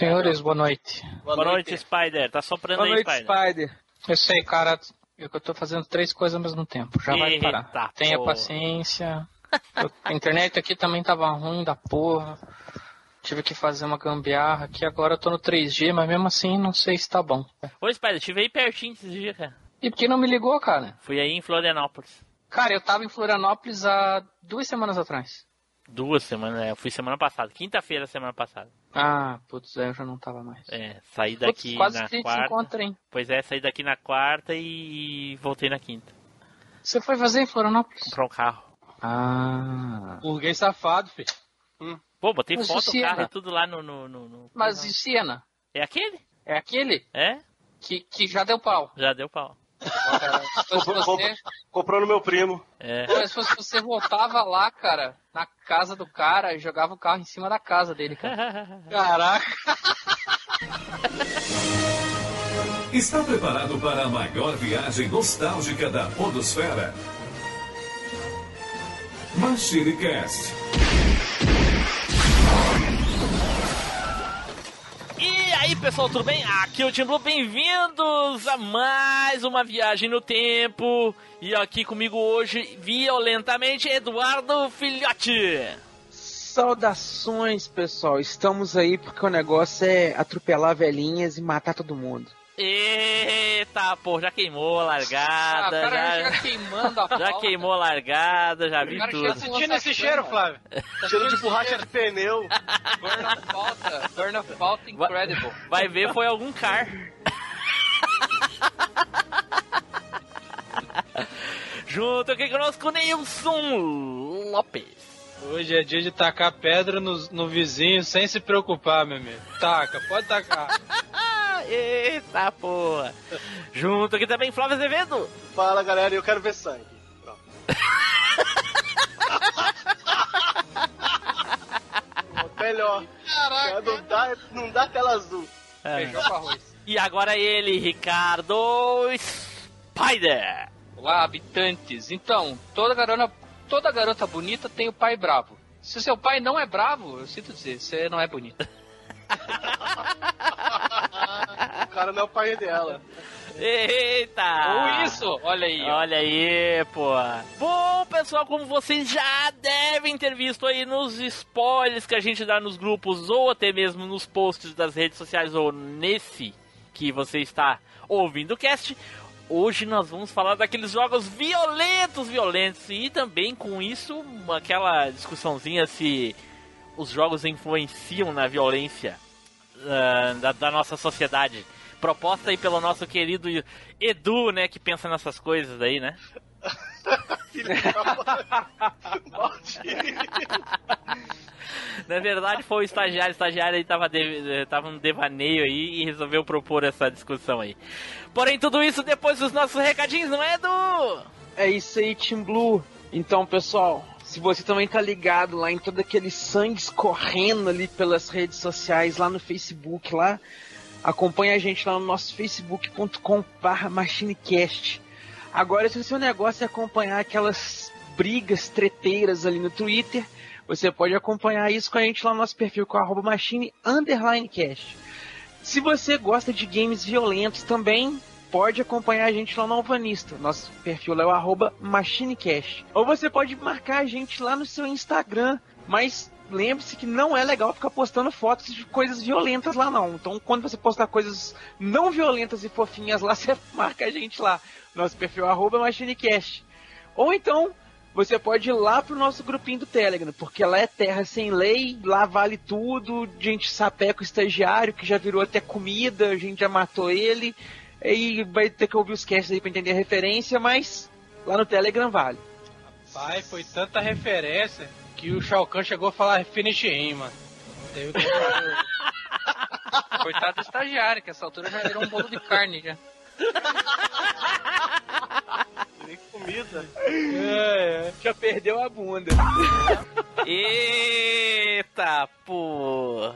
Senhores, boa noite. Boa, boa noite. noite, Spider. Tá soprando boa aí, noite, Spider. Spider. Eu sei, cara. Eu tô fazendo três coisas ao mesmo tempo. Já vai parar. Tenha porra. paciência. A internet aqui também tava ruim da porra. Tive que fazer uma gambiarra aqui. Agora eu tô no 3G, mas mesmo assim não sei se tá bom. Ô, Spider, estive aí pertinho esses dias, cara. E por que não me ligou, cara? Fui aí em Florianópolis. Cara, eu tava em Florianópolis há duas semanas atrás. Duas semanas, é. Eu fui semana passada. Quinta-feira semana passada. Ah, putz, eu já não tava mais. É, saí daqui putz, quase na que quarta. Encontra, hein? Pois é, saí daqui na quarta e voltei na quinta. Você foi fazer em Florianópolis? Comprar um carro. Ah. Burguês safado, filho. Hum. Pô, botei Mas foto do carro e tudo lá no, no, no, no... Mas e Siena? É aquele? É aquele? É? Que, que já deu pau. Já deu pau. Comprou, você... comprou no meu primo. É. Mas se você voltava lá, cara, na casa do cara e jogava o carro em cima da casa dele, cara. Caraca. Está preparado para a maior viagem nostálgica da Podosfera? MachineCast. E aí pessoal, tudo bem? Aqui é o Tim Blue, bem-vindos a mais uma viagem no tempo. E aqui comigo hoje, violentamente, Eduardo Filhote. Saudações pessoal, estamos aí porque o negócio é atropelar velhinhas e matar todo mundo. Eita, pô, já queimou a largada. Ah, cara, já, já queimando a Já pauta. queimou a largada, já vi Cara, tudo. já Sentindo esse cheiro, Flávio? cheiro de borracha de pneu. Burn of falta, burn of falta incredible. Vai ver, foi algum car. Junto aqui conosco, Nilson Lopes. Hoje é dia de tacar pedra no, no vizinho sem se preocupar, meu amigo. Taca, pode tacar. Eita porra! Junto aqui também, Flávio Azevedo. Fala galera, eu quero ver sangue. Pronto. Melhor. Caraca. Não dá, não dá tela azul. É. Feijão com arroz. E agora ele, Ricardo Spider. Olá, habitantes. Então, toda garota, toda garota bonita tem o pai bravo. Se seu pai não é bravo, eu sinto dizer, você não é bonita. O cara não é o pai dela. Eita! Ou isso, olha aí. ó. Olha aí, pô. Bom, pessoal, como vocês já devem ter visto aí nos spoilers que a gente dá nos grupos ou até mesmo nos posts das redes sociais ou nesse que você está ouvindo o cast, hoje nós vamos falar daqueles jogos violentos, violentos e também com isso aquela discussãozinha se os jogos influenciam na violência uh, da, da nossa sociedade proposta aí pelo nosso querido Edu, né, que pensa nessas coisas aí, né? Na verdade foi o estagiário, o estagiário aí tava, de, tava no devaneio aí e resolveu propor essa discussão aí. Porém, tudo isso depois dos nossos recadinhos, não é, Edu? É isso aí, Team Blue. Então, pessoal, se você também tá ligado lá em todo aquele sangue escorrendo ali pelas redes sociais, lá no Facebook, lá, acompanha a gente lá no nosso facebook.com.br machinecast. Agora, se o seu negócio é acompanhar aquelas brigas treteiras ali no Twitter, você pode acompanhar isso com a gente lá no nosso perfil com arroba machine underline cast. Se você gosta de games violentos também, pode acompanhar a gente lá no Alvanista. Nosso perfil é o machinecast. Ou você pode marcar a gente lá no seu Instagram, mas lembre-se que não é legal ficar postando fotos de coisas violentas lá não. Então, quando você postar coisas não violentas e fofinhas lá, você marca a gente lá. Nosso perfil é machinecast. Ou então, você pode ir lá pro nosso grupinho do Telegram, porque lá é terra sem lei, lá vale tudo, gente sapeca o estagiário, que já virou até comida, a gente já matou ele, e vai ter que ouvir os casts aí pra entender a referência, mas lá no Telegram vale. Pai, foi tanta referência que o Shao Kahn chegou a falar finish him, mano. Teve que... Coitado do estagiário, que essa altura já virou um bolo de carne já. Nem comida. É, é. Já perdeu a bunda. Eita, pô.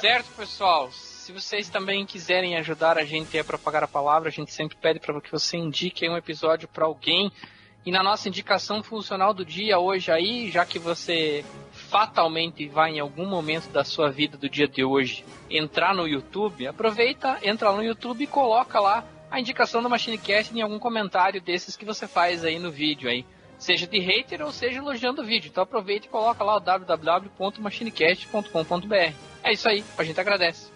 Certo, pessoal. Se vocês também quiserem ajudar a gente a propagar a palavra, a gente sempre pede para que você indique um episódio para alguém. E na nossa indicação funcional do dia hoje aí, já que você fatalmente vai em algum momento da sua vida do dia de hoje entrar no YouTube, aproveita, entra no YouTube e coloca lá a indicação do MachineCast em algum comentário desses que você faz aí no vídeo aí. Seja de hater ou seja elogiando o vídeo. Então aproveita e coloca lá o www.machinecast.com.br. É isso aí, a gente agradece.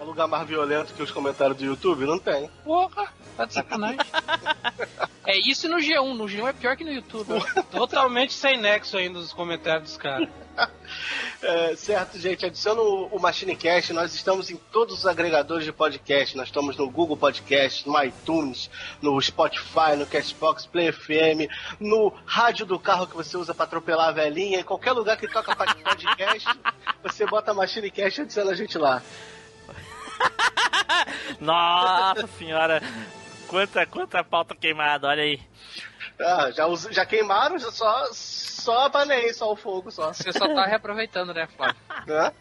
É lugar mais violento que os comentários do YouTube? Não tem. Porra, tá de sacanagem. é isso no G1. No G1 é pior que no YouTube. Totalmente sem nexo ainda os comentários dos caras. É, certo, gente. Adiciona o, MachineCast. Nós estamos em todos os agregadores de podcast. Nós estamos no Google Podcast, no iTunes, no Spotify, no Castbox, Play FM, no rádio do carro que você usa para atropelar a velhinha. Em qualquer lugar que toca podcast, você bota MachineCast e adiciona a gente lá. Nossa senhora! Quanta, quanta pauta queimada, olha aí. Ah, já, já queimaram, já só, só apanei, só o fogo, só. Você só tá reaproveitando, né, Flávio? É?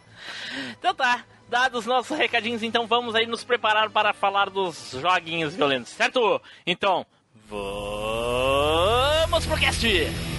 Então tá, dados nossos recadinhos, então vamos aí nos preparar para falar dos joguinhos violentos, certo? Então, vamos pro cast!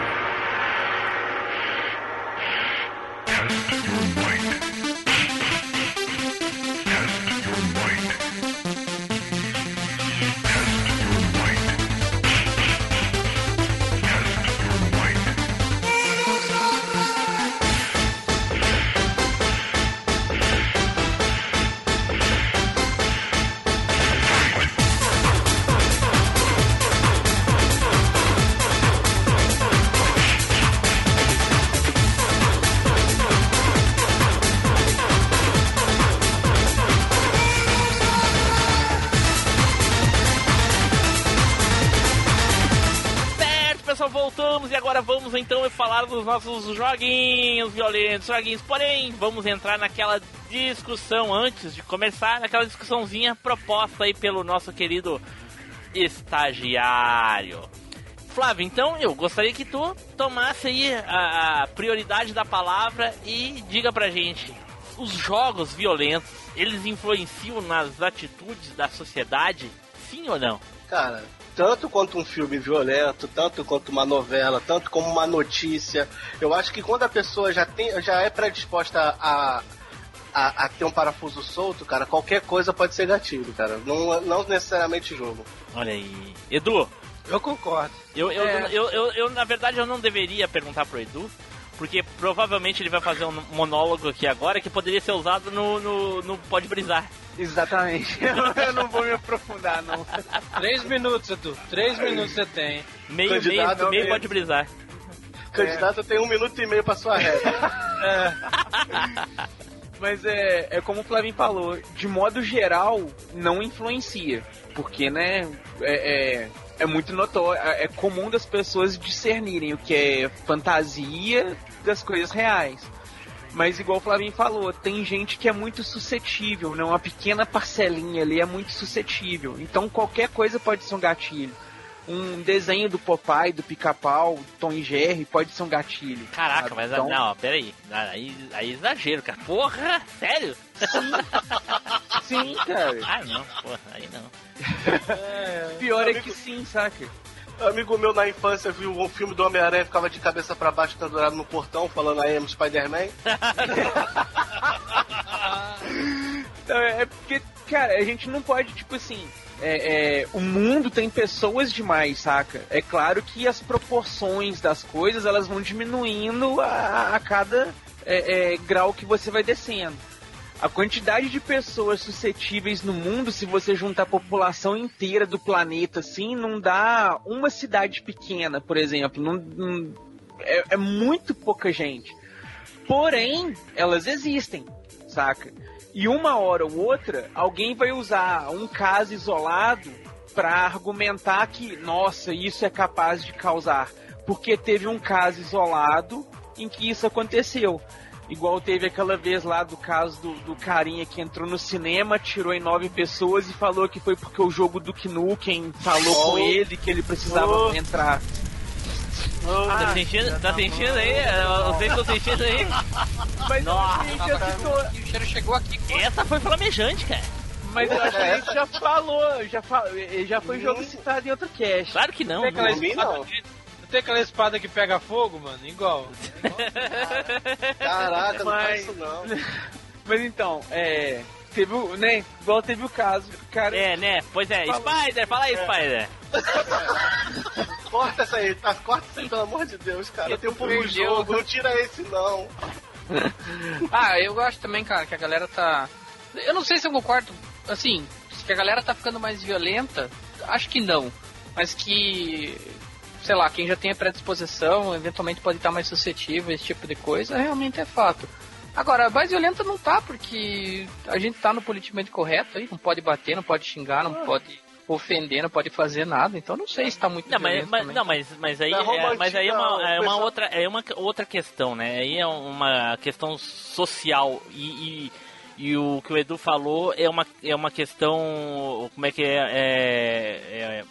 Joguinhos violentos, joguinhos. Porém, vamos entrar naquela discussão antes de começar, naquela discussãozinha proposta aí pelo nosso querido estagiário. Flávio, então eu gostaria que tu tomasse aí a, a prioridade da palavra e diga pra gente, os jogos violentos, eles influenciam nas atitudes da sociedade? Sim ou não? Cara, tanto quanto um filme violento, tanto quanto uma novela, tanto como uma notícia. Eu acho que quando a pessoa já, tem, já é predisposta a, a, a, ter um parafuso solto, cara, qualquer coisa pode ser gatilho, cara. Não, não necessariamente jogo. Olha aí. Edu? Eu concordo. Eu, eu, é. eu, eu, eu, na verdade, eu não deveria perguntar pro Edu, porque provavelmente ele vai fazer um monólogo aqui agora que poderia ser usado no, no, no Pode Brisar. Exatamente. Eu não vou me aprofundar, não. Três minutos, Edu. Três minutos você tem. Meio, Candidato meio, meio pode brisar. Candidato é. tem um minuto e meio pra sua reta. é. Mas é, é como o Flavinho falou, de modo geral, não influencia. Porque, né, é, é, é muito notório, é, é comum das pessoas discernirem o que é fantasia das coisas reais. Mas igual o Flavinho falou, tem gente que é muito suscetível, né? Uma pequena parcelinha ali é muito suscetível. Então qualquer coisa pode ser um gatilho. Um desenho do Popeye, do Pica-Pau, Tom e Jerry pode ser um gatilho. Caraca, sabe? mas então... não, peraí. Aí, aí é exagero, cara. Porra, sério? Sim, sim cara. Ah, não, porra, aí não. É, Pior é que sim, saca? Amigo meu na infância viu um filme do Homem-Aranha ficava de cabeça para baixo pendurado no portão falando I am Spider-Man. então, é porque, cara, a gente não pode, tipo assim. É, é, o mundo tem pessoas demais, saca? É claro que as proporções das coisas elas vão diminuindo a, a cada é, é grau que você vai descendo. A quantidade de pessoas suscetíveis no mundo, se você juntar a população inteira do planeta, assim, não dá uma cidade pequena, por exemplo. Não, não é, é muito pouca gente. Porém, elas existem, saca? E uma hora ou outra, alguém vai usar um caso isolado para argumentar que, nossa, isso é capaz de causar. Porque teve um caso isolado em que isso aconteceu. Igual teve aquela vez lá do caso do, do carinha que entrou no cinema, tirou em nove pessoas e falou que foi porque o jogo do Knuckles falou oh. com ele que ele precisava oh. entrar. Oh, ah, tá sentindo, tá sentindo aí? Vocês estão sentindo aí? Mas Nossa, gente, o cheiro chegou aqui. Essa foi flamejante, cara. Mas a gente já falou, já, fal... já foi jogo citado em outro cast. Claro que não. Não, não, não tem aquela espada que pega fogo, mano? Igual. Caraca, não Mas... faz isso não. Mas então, é. Teve o. né? Igual teve o caso. Cara... É, né? Pois é, Spider, fala aí, é. Spider. corta essa aí, tá? Corta isso aí, pelo amor de Deus, cara. Tem um pouco jogo, não tira esse não. ah, eu gosto também, cara, que a galera tá. Eu não sei se eu concordo, assim, que a galera tá ficando mais violenta. Acho que não. Mas que sei lá, quem já tem a predisposição, eventualmente pode estar mais suscetível a esse tipo de coisa, realmente é fato. Agora, mais violenta não tá, porque a gente tá no politicamente correto aí, não pode bater, não pode xingar, não ah. pode ofender, não pode fazer nada, então não sei se tá muito não, mas, mas não, mas, mas aí, é, mas aí é uma, é uma outra, é uma outra questão, né? Aí é uma questão social e, e, e, o que o Edu falou é uma, é uma questão, como é que é, é, é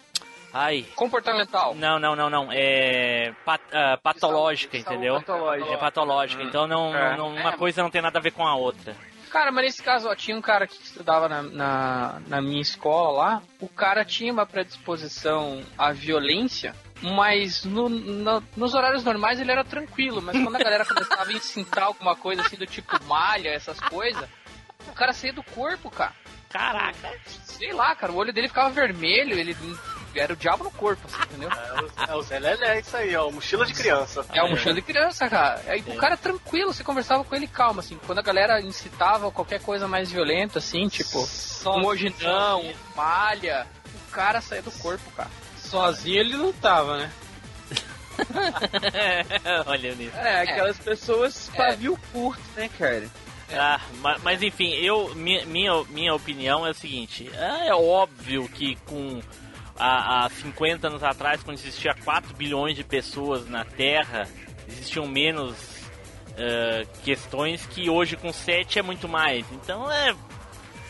Ai. Comportamental. Não, não, não, não. É pat, uh, patológica, entendeu? Patológica. É patológica. Hum. Então não, é. não, uma coisa não tem nada a ver com a outra. Cara, mas nesse caso, ó, tinha um cara que estudava na, na, na minha escola lá. O cara tinha uma predisposição à violência mas no, no, nos horários normais ele era tranquilo, mas quando a galera começava a incitar alguma coisa assim do tipo malha, essas coisas, o cara saía do corpo, cara. Caraca. Sei lá, cara, o olho dele ficava vermelho, ele era o diabo no corpo, assim, entendeu? É, o, é o Zé Lelé, isso aí, ó, mochila de criança. É, o mochila de criança, cara. Aí o cara tranquilo, você conversava com ele calma, assim. Quando a galera incitava qualquer coisa mais violenta, assim, tipo, um hoje não, malha, o cara saía do corpo, cara. Sozinho ele não tava, né? Olha nisso. É, aquelas é. pessoas pavio é. curto, né, cara? Ah, mas, mas, enfim, eu minha, minha, minha opinião é o seguinte: é, é óbvio que com há, há 50 anos atrás, quando existia 4 bilhões de pessoas na Terra, existiam menos uh, questões que hoje com 7 é muito mais. Então é.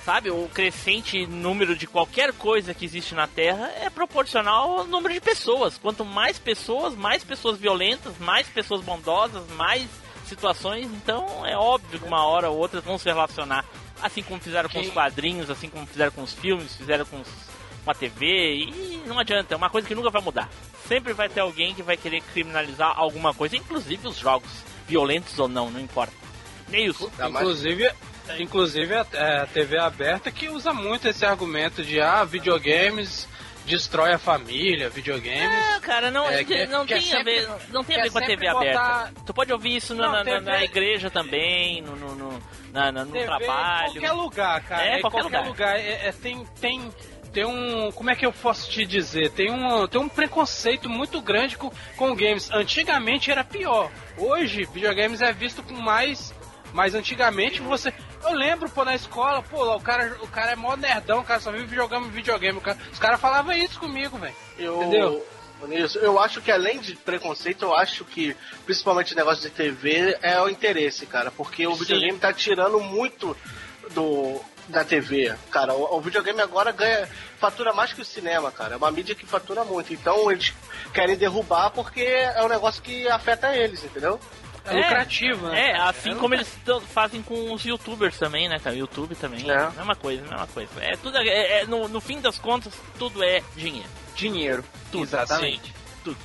Sabe, o crescente número de qualquer coisa que existe na Terra é proporcional ao número de pessoas. Quanto mais pessoas, mais pessoas violentas, mais pessoas bondosas, mais situações. Então é óbvio que uma hora ou outra vão se relacionar. Assim como fizeram com os quadrinhos, assim como fizeram com os filmes, fizeram com os uma TV e não adianta, é uma coisa que nunca vai mudar. Sempre vai ter alguém que vai querer criminalizar alguma coisa, inclusive os jogos, violentos ou não, não importa. Nem isso. Inclusive, inclusive a, a TV aberta que usa muito esse argumento de ah, videogames destrói a família, videogames. É, cara, não, é, que, não, que tem, é a ver, não tem a ver com a TV botar... aberta. Tu pode ouvir isso não, na, TV... na, igreja também, no, no, no, na, no TV, trabalho. Em qualquer lugar, cara. É, qualquer, qualquer lugar. lugar. É, é, tem, tem tem um. Como é que eu posso te dizer? Tem um, tem um preconceito muito grande com, com games. Antigamente era pior. Hoje, videogames é visto com mais. Mas antigamente você. Eu lembro, pô, na escola, pô, o cara, o cara é mó nerdão, o cara só vive jogando videogame. Cara, os caras falavam isso comigo, velho. Entendeu? Isso. Eu acho que além de preconceito, eu acho que principalmente o negócio de TV é o interesse, cara. Porque o Sim. videogame tá tirando muito do, da TV. Cara, o, o, videogame agora ganha, fatura mais que o cinema, cara. É uma mídia que fatura muito. Então eles querem derrubar porque é um negócio que afeta eles, entendeu? É, é lucrativo, né? É, assim é como eles fazem com os youtubers também, né, cara? YouTube também. É. Mesma coisa, mesma coisa. É tudo. É, é, no, no fim das contas, tudo é dinheiro. Dinheiro. Tudo. Exatamente. Sim, tudo.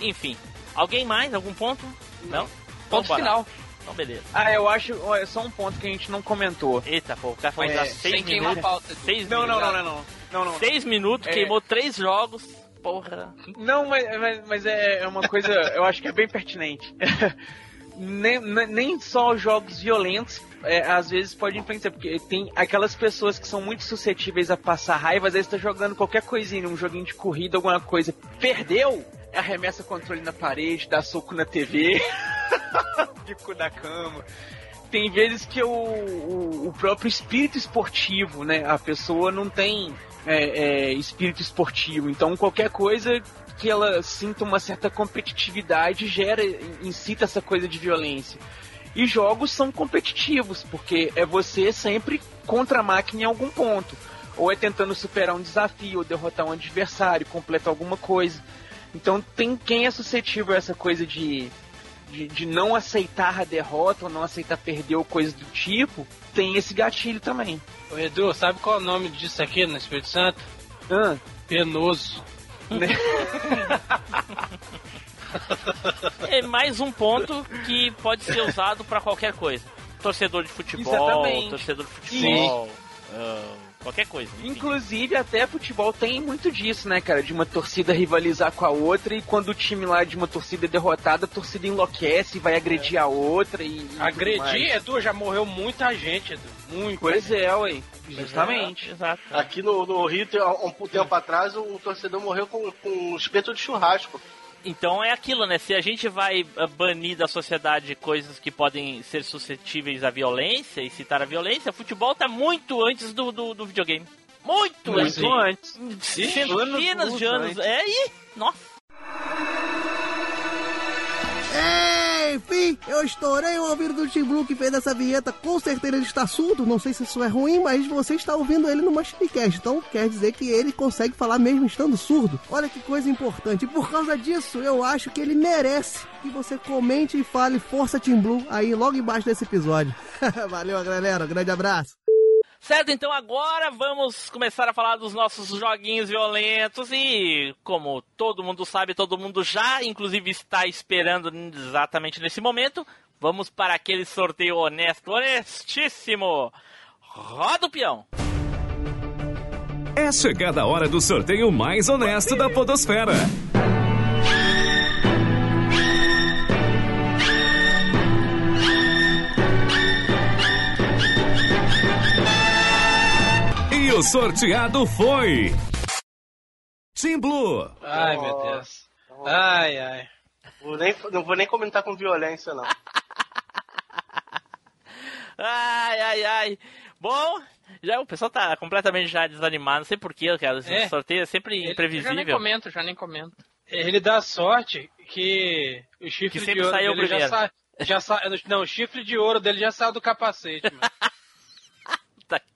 Enfim. Alguém mais? Algum ponto? Não? Ponto então, final. Então, beleza. Ah, eu acho. Ó, só um ponto que a gente não comentou. Eita, pô, o cara foi é, seis minutos. Pauta, seis não, minutos. Não, não, não, não, não. Seis minutos, é... queimou três jogos. Porra. Não, mas, mas, mas é, é uma coisa, eu acho que é bem pertinente. nem, nem só jogos violentos é, às vezes pode influenciar, porque tem aquelas pessoas que são muito suscetíveis a passar raiva, às vezes tá jogando qualquer coisinha, um joguinho de corrida, alguma coisa, perdeu, arremessa controle na parede, dá soco na TV. Fico na cama. Tem vezes que o, o, o, próprio espírito esportivo, né? A pessoa não tem é, é, espírito esportivo. Então qualquer coisa que ela sinta uma certa competitividade gera, incita essa coisa de violência. E jogos são competitivos, porque é você sempre contra a máquina em algum ponto. Ou é tentando superar um desafio, ou derrotar um adversário, completar alguma coisa. Então tem quem é suscetível a essa coisa de, de, de não aceitar a derrota, ou não aceitar perder ou coisa do tipo, tem esse gatilho também. Ô Edu, sabe qual é o nome disso aqui no Espírito Santo? Ah. Penoso. é mais um ponto que pode ser usado para qualquer coisa. Torcedor de futebol, Exatamente. torcedor de futebol. Qualquer coisa. Enfim. Inclusive, até futebol tem muito disso, né, cara? De uma torcida rivalizar com a outra e quando o time lá de uma torcida é derrotada, a torcida enlouquece e vai agredir a outra e. Agredir, Edu, já morreu muita gente, Edu. Muito. Pois é, ué. Justamente. Exato. Aqui no, no Rio, um tempo atrás, um torcedor morreu com, com um espeto de churrasco. Então é aquilo, né? Se a gente vai ah, banir da sociedade coisas que podem ser suscetíveis à violência e citar a violência, futebol tá muito antes do, do, do videogame. Muito, muito antes. Centenas de anos. É, e... Nossa. Enfim, eu estourei o ouvido do Tim Blue que fez essa vinheta. Com certeza ele está surdo. Não sei se isso é ruim, mas você está ouvindo ele no Machinecast. Então quer dizer que ele consegue falar mesmo estando surdo. Olha que coisa importante. E por causa disso, eu acho que ele merece que você comente e fale Força Tim Blue aí logo embaixo desse episódio. Valeu, galera. Um grande abraço. Certo, então agora vamos começar a falar dos nossos joguinhos violentos e, como todo mundo sabe, todo mundo já, inclusive, está esperando exatamente nesse momento, vamos para aquele sorteio honesto, honestíssimo. Roda o peão. É chegada a hora do sorteio mais honesto da Podosfera. E o sorteado foi. Team Blue. Ai, meu Deus. Ai, ai. Vou nem, não vou nem comentar com violência, não. ai, ai, ai. Bom, já o pessoal tá completamente já desanimado, não sei porquê, cara. Esse é. sorteio é sempre imprevisível. Já nem comento, já nem comento. Ele dá sorte que o chifre que de ouro saiu dele primeiro. já sai. Já sa... Não, o chifre de ouro dele já saiu do capacete, mano.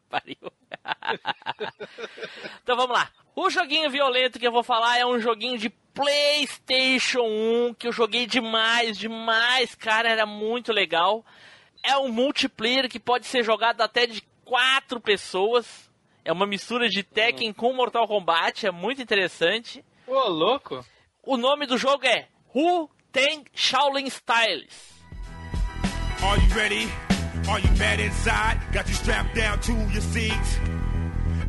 Pariu. então vamos lá. O joguinho violento que eu vou falar é um joguinho de PlayStation 1 que eu joguei demais, demais, cara, era muito legal. É um multiplayer que pode ser jogado até de quatro pessoas. É uma mistura de Tekken com Mortal Kombat, é muito interessante. Ô, louco! O nome do jogo é Who Tem Shaolin Styles. Are you ready? Are you mad inside? Got you strapped down to your seats.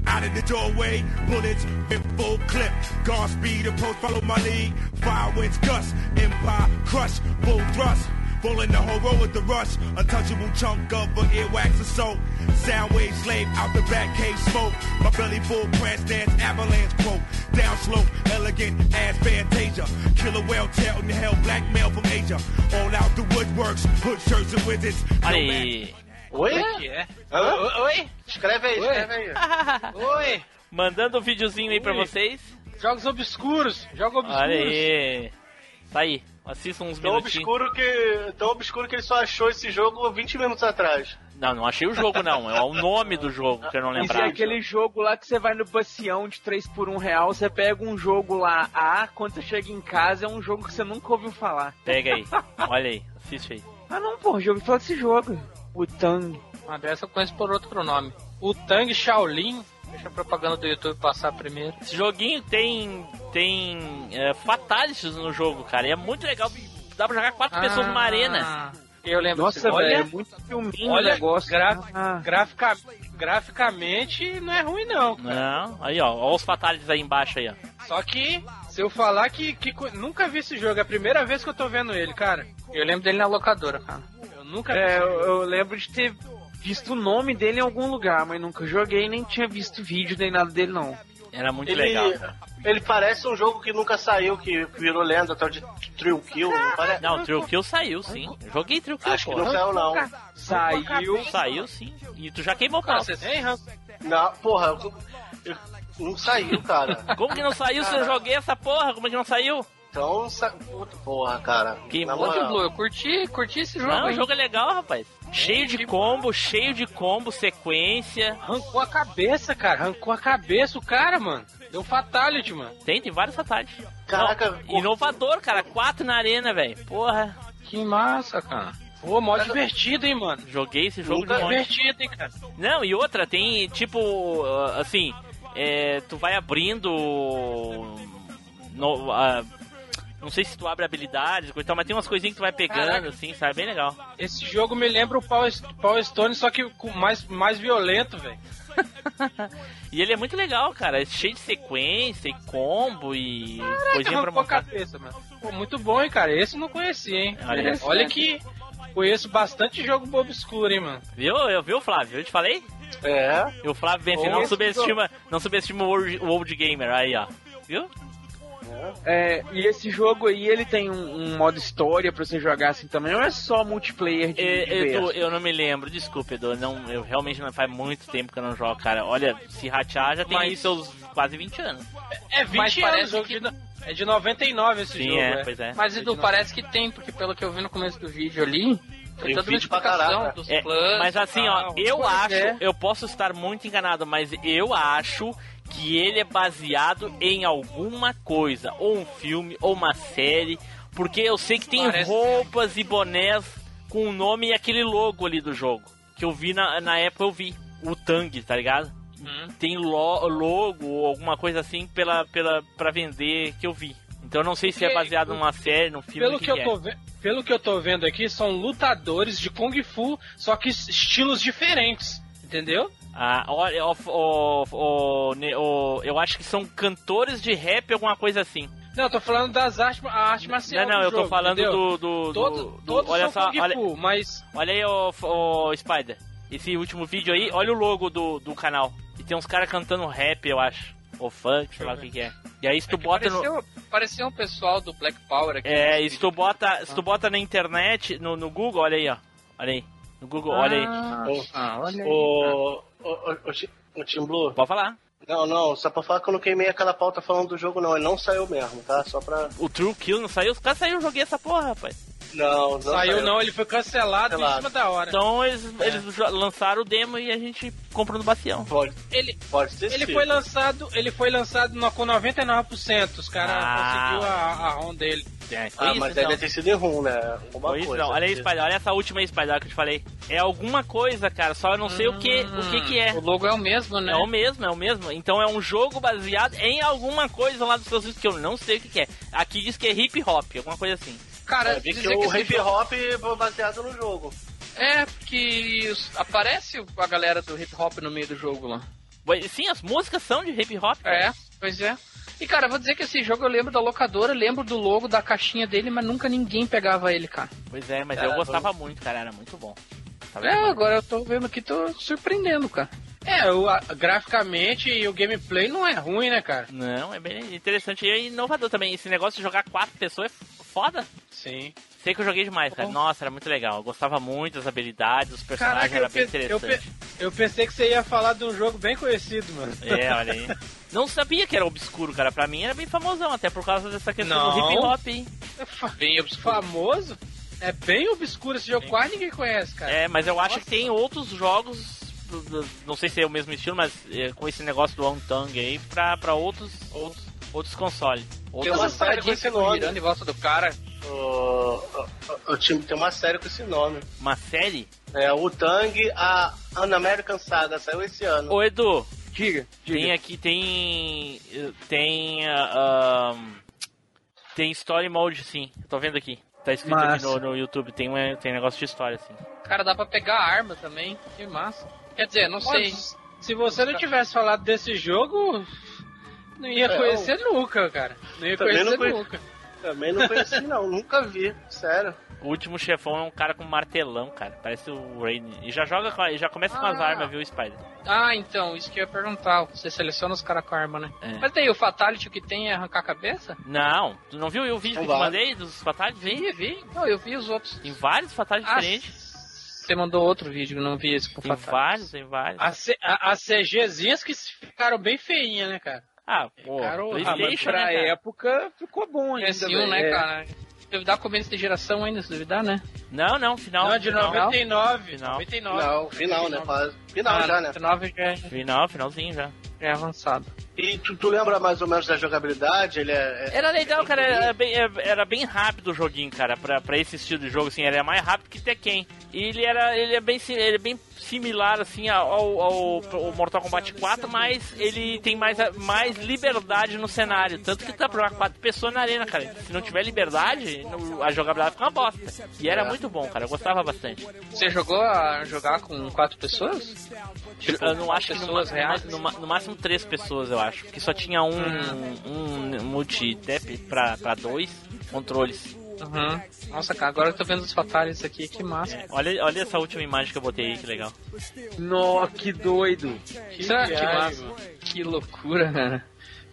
Out of the doorway, bullets in full clip. Guard speed approach, follow my lead. Fire winds gust, empire crush, full thrust. Rolling the whole road with the rush. Untouchable chunk of an earwax assault. Sound wave slave out the back cave smoke. My belly full prance dance avalanche quote. Down slope, elegant ass fantasia. Killer whale tail in the hell, blackmail from Asia. All out the woodworks, hood shirts and wizards. Aí. Oi? que é? Hã? Oi? Escreve aí, Oi? escreve aí. Oi? Mandando um videozinho aí pra vocês. Jogos obscuros. Jogos obscuros. Olha aí. Tá aí. Assista uns Tão minutinhos. obscuro, que, tão obscuro que ele só achou esse jogo 20 minutos atrás. Não, não achei o jogo não. É o nome do jogo que eu não Isso é lembrava. aquele jogo lá que você vai no bacião de 3 por 1 real, você pega um jogo lá A, quando você chega em casa é um jogo que você nunca ouviu falar. Pega aí. Olha aí. Assiste aí. Ah não, pô, já ouvi falar desse jogo. O Tang. Uma dessa eu conheço por outro nome. O Tang Shaolin. Deixa a propaganda do YouTube passar primeiro. Esse joguinho tem. tem. É, fatalities no jogo, cara. E é muito legal. Dá pra jogar quatro pessoas numa arena. Ah, Eu lembro Nossa, velho, é Olha- muito filminho Olha, o negócio. gra- Ah. grafica- graficamente não é ruim não. cara. Não, aí ó, ó os fatalities aí embaixo aí, ó. Só que, se eu falar que, que nunca vi esse jogo, é a primeira vez que eu tô vendo ele, cara. Eu lembro dele na locadora, cara. Eu nunca vi É, esse eu, eu lembro de ter visto o nome dele em algum lugar, mas nunca joguei, nem tinha visto vídeo nem nada dele não. Era muito Ele, legal. ele parece um jogo que nunca saiu, que virou lenda, tal de Trill Kill, não parece? Não, Trill Kill saiu sim. Eu joguei Trill Kill, Acho que pô. não saiu, não. Saiu. Saiu sim. E tu já queimou o Cara, pau. você tem? Não, porra, eu- eu- não saiu, cara. Como que não saiu se eu joguei essa porra? Como é que não saiu? Então, porra, cara. Que Blue, eu curti, curti esse jogo. Não, o jogo é legal, rapaz. Cheio de combo, cheio de combo, sequência. Arrancou a cabeça, cara. Arrancou a cabeça o cara, mano. Deu fatality, mano. Tem, tem vários fatalities. Caraca. Não, inovador, cara. Quatro na arena, velho. Porra. Que massa, cara. Pô, mó divertido, hein, mano. Joguei esse jogo Nunca divertido, hein, cara. Não, e outra, tem tipo, assim, é, tu vai abrindo. No, uh, não sei se tu abre habilidades, coisa, mas tem umas coisinhas que tu vai pegando, Caraca. assim, sabe? Bem legal. Esse jogo me lembra o Power, Power Stone, só que mais, mais violento, velho. e ele é muito legal, cara. É cheio de sequência e combo e Caraca, coisinha pra montar. cabeça, mano. Pô, muito bom, hein, cara. Esse eu não conhecia, hein. Olha, é, olha que conheço bastante jogo obscuro, hein, mano. Viu? Eu vi o Flávio, eu te falei? É. E o Flávio vem assim, não subestima, não subestima o old, o old gamer aí, ó. Viu? É, e esse jogo aí, ele tem um, um, modo história pra você jogar assim também, ou é só multiplayer de, é, Edu, eu não me lembro, desculpa, Edu, não, eu realmente não faz muito tempo que eu não jogo, cara. Olha, se ratear já tem Mas... seus quase 20 anos. É, 20 Mas anos, que... de, é de 99 esse Sim, jogo, é, é. Pois é. Mas Edu, parece que tem, porque pelo que eu vi no começo do vídeo ali, tem toda notificação dos é, planos. Mas assim, ó, eu acho, é. eu posso estar muito enganado, mas eu acho que ele é baseado em alguma coisa, ou um filme, ou uma série, porque eu sei que tem Parece... roupas e bonés com o nome e aquele logo ali do jogo. Que eu vi na, na época, eu vi. O Tang, tá ligado? Hum. Tem lo, logo ou alguma coisa assim pela, pela, pra vender que eu vi. Então eu não sei se é baseado numa série, num filme. Pelo que, que eu é. tô pelo que eu tô vendo aqui, são lutadores de Kung Fu, só que estilos diferentes. Entendeu? Ah, olha, o, o, o, o, eu acho que são cantores de rap, alguma coisa assim. Não, eu tô falando das artes, a arte marcial. Não, não, eu jogo, tô falando do, do, Todo, do, Todos olha só, Kung olha, Fu, mas. Olha aí, o, o Spider. Esse último vídeo aí, olha o logo do, do canal. E tem uns caras cantando rap, eu acho. Ou funk, sei lá o que, que é. E aí se tu é bota pareceu, no. Pareceu um pessoal do Black Power aqui. É, e se tu bota, se tu bota na internet, no, no Google, olha aí, ó. Olha aí. No Google, ah, olha aí. Ah, olha aí. O, o Team Blue. Pode falar. Não, não, só pra falar que eu não queimei aquela pauta falando do jogo, não. Ele não saiu mesmo, tá? Só pra. O True Kill não saiu? Os caras saíram, eu joguei essa porra, rapaz. Não, não saiu, saiu, não, ele foi cancelado, cancelado. em cima da hora. Então eles, é. eles lançaram o demo e a gente comprou no bacião. Pode. Ele, pode ser ele foi lançado, ele foi lançado no, com 99%. Os caras ah. conseguiu a, a ROM dele. É, ah, isso, mas então. deve ter sido em ROM, né? Alguma foi coisa. Não. Olha aí, Spider, olha essa última aí, Spider, que eu te falei. É alguma coisa, cara, só eu não sei hum, o que o que que é. O logo é o mesmo, né? É o mesmo, é o mesmo. Então é um jogo baseado em alguma coisa lá dos Estados Unidos que eu não sei o que, que é. Aqui diz que é hip hop, alguma coisa assim. Cara, é, que, que o hip hop jogo... baseado no jogo. É, que aparece a galera do hip hop no meio do jogo lá. Sim, as músicas são de hip hop. É, pois é. E cara, vou dizer que esse jogo eu lembro da locadora, lembro do logo da caixinha dele, mas nunca ninguém pegava ele, cara. Pois é, mas eu gostava muito, cara, era muito bom. É, agora eu tô vendo aqui, tô surpreendendo, cara. É, o, a, graficamente e o gameplay não é ruim, né, cara? Não, é bem interessante e é inovador também. Esse negócio de jogar quatro pessoas é foda. Sim. Sei que eu joguei demais, cara. Nossa, era muito legal. Eu gostava muito das habilidades, os personagens eram bem interessantes. Eu, eu, pensei que você ia falar de um jogo bem conhecido, mano. É, olha aí. Não sabia que era obscuro, cara. Pra mim era bem famosão, até por causa dessa questão Não. do hip hop, hein? É bem obscuro. Famoso? É bem obscuro esse jogo, quase ninguém conhece, cara. É, mas eu Nossa. acho que tem outros jogos não sei se é o mesmo estilo, mas é, com esse negócio do Ontang aí pra, pra outros, outros, outros consoles. Tem uma série com esse nome. Girando em volta do cara. O, o, o, time tem uma série com esse nome. Uma série? É, o Tang, a An American Saga, saiu esse ano. Ô Edu, diga, diga. Tem aqui, tem. Tem. Uh, um, tem Story Mode, sim. Tô vendo aqui. Tá escrito massa. aqui no, no YouTube, tem, um, tem negócio de história, assim. Cara, dá pra pegar arma também, que massa. Quer dizer, não sei. Se você não tivesse falado desse jogo, não ia é, conhecer eu... nunca, cara. Não ia Também conhecer não nunca. Também não conheci, não. nunca vi, sério. O último chefão é um cara com um martelão, cara. Parece o Rain. E já joga com, já começa ah. com as ah. armas, viu, Spider? Ah, então, isso que eu ia perguntar. Você seleciona os caras com arma, né? É. Mas tem o Fatality que tem é arrancar a cabeça? Não. Tu não viu o vídeo que eu te mandei dos Fatalities? Vi, vi. Não, eu vi os outros. Tem vários Fatalities ah, diferentes. Você mandou outro vídeo, não vi esse com Tem vários, tem vários. As, a, as CGzinhas que ficaram bem feinhas, né, cara? Ah, pô, PlayStation, ah, pra né, época ficou bom ainda. PS1, né, é. Cara? Duvidar começo de geração ainda, se duvidar, né? Não, não, final. Não, de 99. Final. 99. Não, final, né? Final ah, já, né? 99 já. É- final, finalzinho já. É avançado. E tu, tu, lembra mais ou menos da jogabilidade? Ele é, é era legal, cara. Era bem, é, era bem rápido o joguinho, cara. Pra, pra esse estilo de jogo, assim. Ele é mais rápido que Tekken. E ele era. Ele é bem, ele é bem similar assim ao, ao, ao, Mortal Kombat 4, mas ele tem mais, mais liberdade no cenário. Tanto que tá pra quatro pessoas na arena, cara. Se não tiver liberdade, a jogabilidade fica uma bosta. E era é. muito bom, cara. Eu gostava bastante. Você jogou a jogar com quatro pessoas? Tipo, eu não acho que no, reais? No, no, máximo três pessoas, eu acho. Que só tinha um, hum. um multi-tap pra, pra dois controles. Uhum. Nossa, cara, agora eu tô vendo os fatales aqui, que massa. É, olha, olha essa última imagem que eu botei aí, que legal. Nossa, que doido. Que, que, que massa. Que loucura, cara.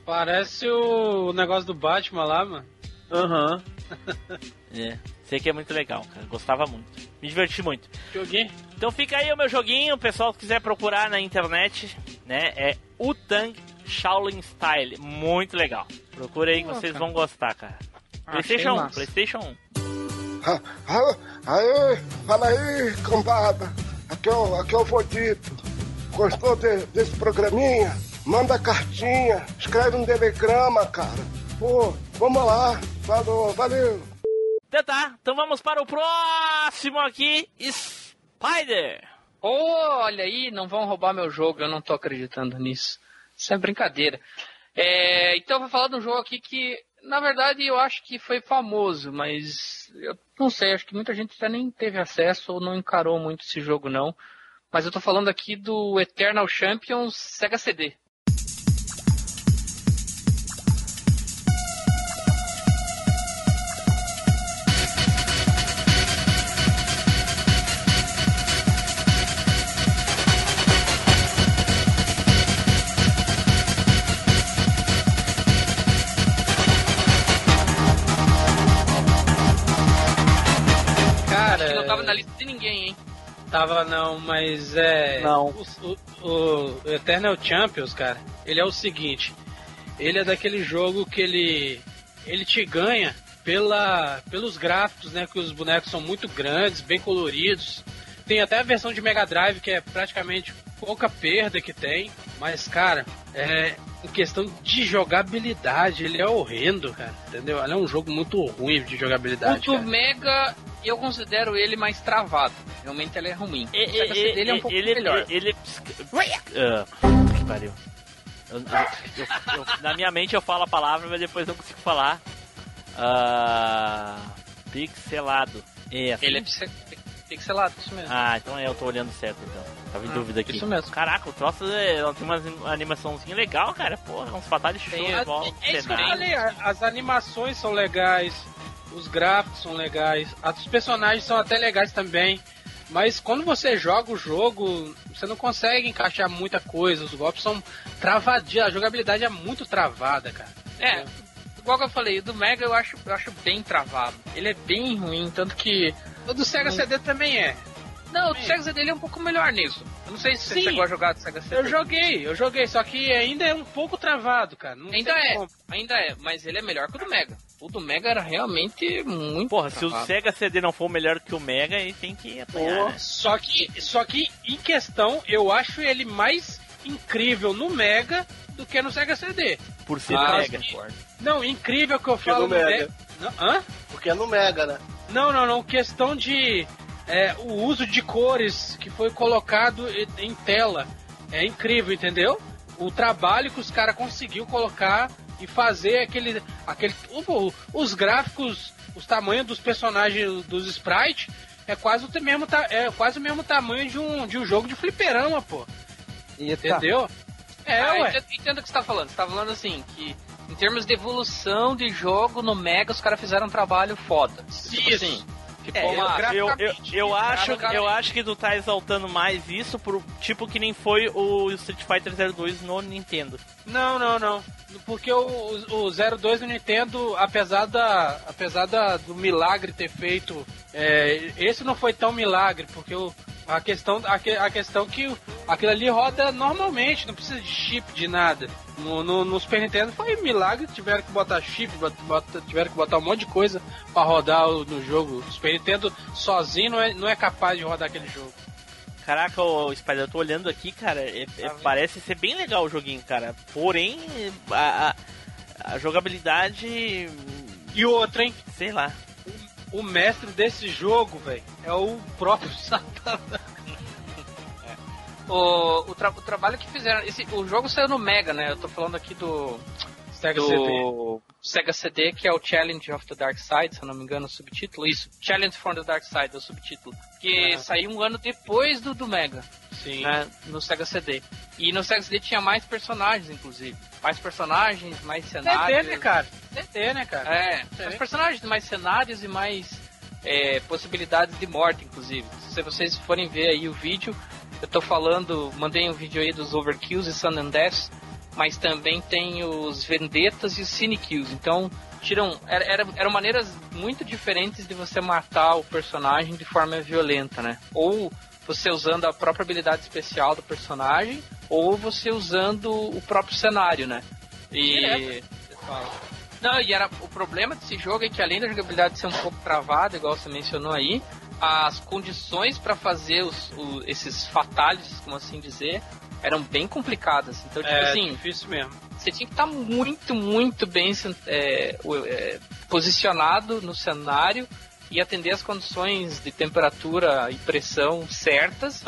Parece o negócio do Batman lá, mano. Aham. Uhum. é. Sei que é muito legal, cara. Gostava muito. Me diverti muito. Joguinho. Então fica aí o meu joguinho, o pessoal que quiser procurar na internet, né? É Utang Shaolin Style. Muito legal. Procura aí que vocês vão gostar, cara. PlayStation 1, PlayStation 1. Aê, fala aí, cambada. Aqui é o, aqui é o Vodito. Gostou de, desse programinha? Manda cartinha, escreve um telegrama, cara. Pô, vamos lá. Falou, valeu. Então tá, então vamos para o próximo aqui, Spider. Oh, olha aí, não vão roubar meu jogo, eu não tô acreditando nisso. Isso é brincadeira. É, então eu vou falar de um jogo aqui que na verdade, eu acho que foi famoso, mas eu não sei, acho que muita gente já nem teve acesso ou não encarou muito esse jogo, não. Mas eu tô falando aqui do Eternal Champions Sega CD. Na lista de ninguém, hein? Tava não, mas é. Não. O, o, o, Eternal Champions, cara, ele é o seguinte: ele é daquele jogo que ele. Ele te ganha pela, pelos gráficos, né? Que os bonecos são muito grandes, bem coloridos. Tem até a versão de Mega Drive que é praticamente pouca perda que tem. Mas, cara, é, em questão de jogabilidade, ele é horrendo, cara. Entendeu? Ele é um jogo muito ruim de jogabilidade. O do Mega, eu considero ele mais travado. Realmente ele é ruim. E, o e, dele é um pouco ele, melhor. Ele. Uh, que pariu. Eu, eu, eu, na minha mente eu falo a palavra, mas depois não consigo falar. Uh, pixelado. É, assim? Ele é pixelado, isso mesmo. Ah, então eu tô olhando certo, então. Tava em ah, dúvida aqui. Isso mesmo. Caraca, o troço é, tem uma animaçãozinha legal, cara. Porra, uns fatais show é, é isso que eu falei, as animações são legais, os gráficos são legais, os personagens são até legais também. Mas quando você joga o jogo, você não consegue encaixar muita coisa, os golpes são travadios, a jogabilidade é muito travada, cara. É, igual que eu falei, do Mega eu acho, eu acho bem travado. Ele é bem ruim, tanto que o do Sega CD também é. Não, o do Sega CD é um pouco melhor nisso. Eu não sei se Sim, você chegou a jogar do Sega CD. Eu joguei, eu joguei, só que ainda é um pouco travado, cara. Não ainda é, como. ainda é, mas ele é melhor que o do Mega. O do Mega era realmente muito. Porra, travado. se o Sega CD não for melhor que o Mega, ele tem que apanhar. Né? Só que, só que em questão, eu acho ele mais incrível no Mega do que no Sega CD. Por ser ah, Mega. Não, incrível que eu Porque falo no Mega. Mega. Não, hã? Porque é no Mega, né? Não, não, não. Questão de é, o uso de cores que foi colocado em tela. É incrível, entendeu? O trabalho que os caras conseguiu colocar e fazer aquele. aquele os gráficos, os tamanhos dos personagens dos sprites é quase o mesmo, é quase o mesmo tamanho de um, de um jogo de fliperama, pô. Eita. Entendeu? É, ah, ué. Entendo, o que você tá falando. Você tá falando assim, que em termos de evolução de jogo, no Mega os caras fizeram um trabalho foda. Tipo Isso. Assim, é, uma, eu, eu, eu, acho, eu acho que tu tá exaltando mais isso pro tipo que nem foi o Street Fighter 02 no Nintendo. Não, não, não. Porque o, o, o 02 no Nintendo, apesar, da, apesar da, do milagre ter feito. É, esse não foi tão milagre, porque o, A questão, a, que, a questão que aquilo ali roda normalmente, não precisa de chip, de nada. No, no, no Super Nintendo foi um milagre, tiveram que botar chip, bota, tiveram que botar um monte de coisa para rodar no jogo. O Super Nintendo sozinho não é, não é capaz de rodar aquele jogo. Caraca, o Spider, eu tô olhando aqui, cara, é, é, tá parece ser bem legal o joguinho, cara. Porém, a, a, a jogabilidade. E outra, hein? Sei lá o mestre desse jogo, velho, é o próprio Satanás. É. O, o, tra o, trabalho que fizeram. Esse, o jogo saiu no Mega, né? Eu tô falando aqui do. Sega do CD. Sega CD, que é o Challenge of the Dark Side, se eu não me engano, o subtítulo. Isso, Challenge from the Dark Side, é o subtítulo. Que uhum. saiu um ano depois do, do Mega. Sim. Né, no Sega CD. E no Sega CD tinha mais personagens, inclusive. Mais personagens, mais cenários. CD, né, cara? CD, né, cara? É, mais personagens, mais cenários e mais é, possibilidades de morte, inclusive. Se vocês forem ver aí o vídeo, eu tô falando, mandei um vídeo aí dos Overkills e Sun and Deaths mas também tem os vendetas e os cinekills. Então, tiram era, era, eram maneiras muito diferentes de você matar o personagem de forma violenta, né? Ou você usando a própria habilidade especial do personagem, ou você usando o próprio cenário, né? E não, e era o problema desse jogo é que além da jogabilidade ser um pouco travada, igual você mencionou aí, as condições para fazer os, esses fatales, como assim dizer, eram bem complicadas. Então, tipo é, assim. difícil mesmo. Você tinha que estar tá muito, muito bem é, é, posicionado no cenário e atender as condições de temperatura e pressão certas.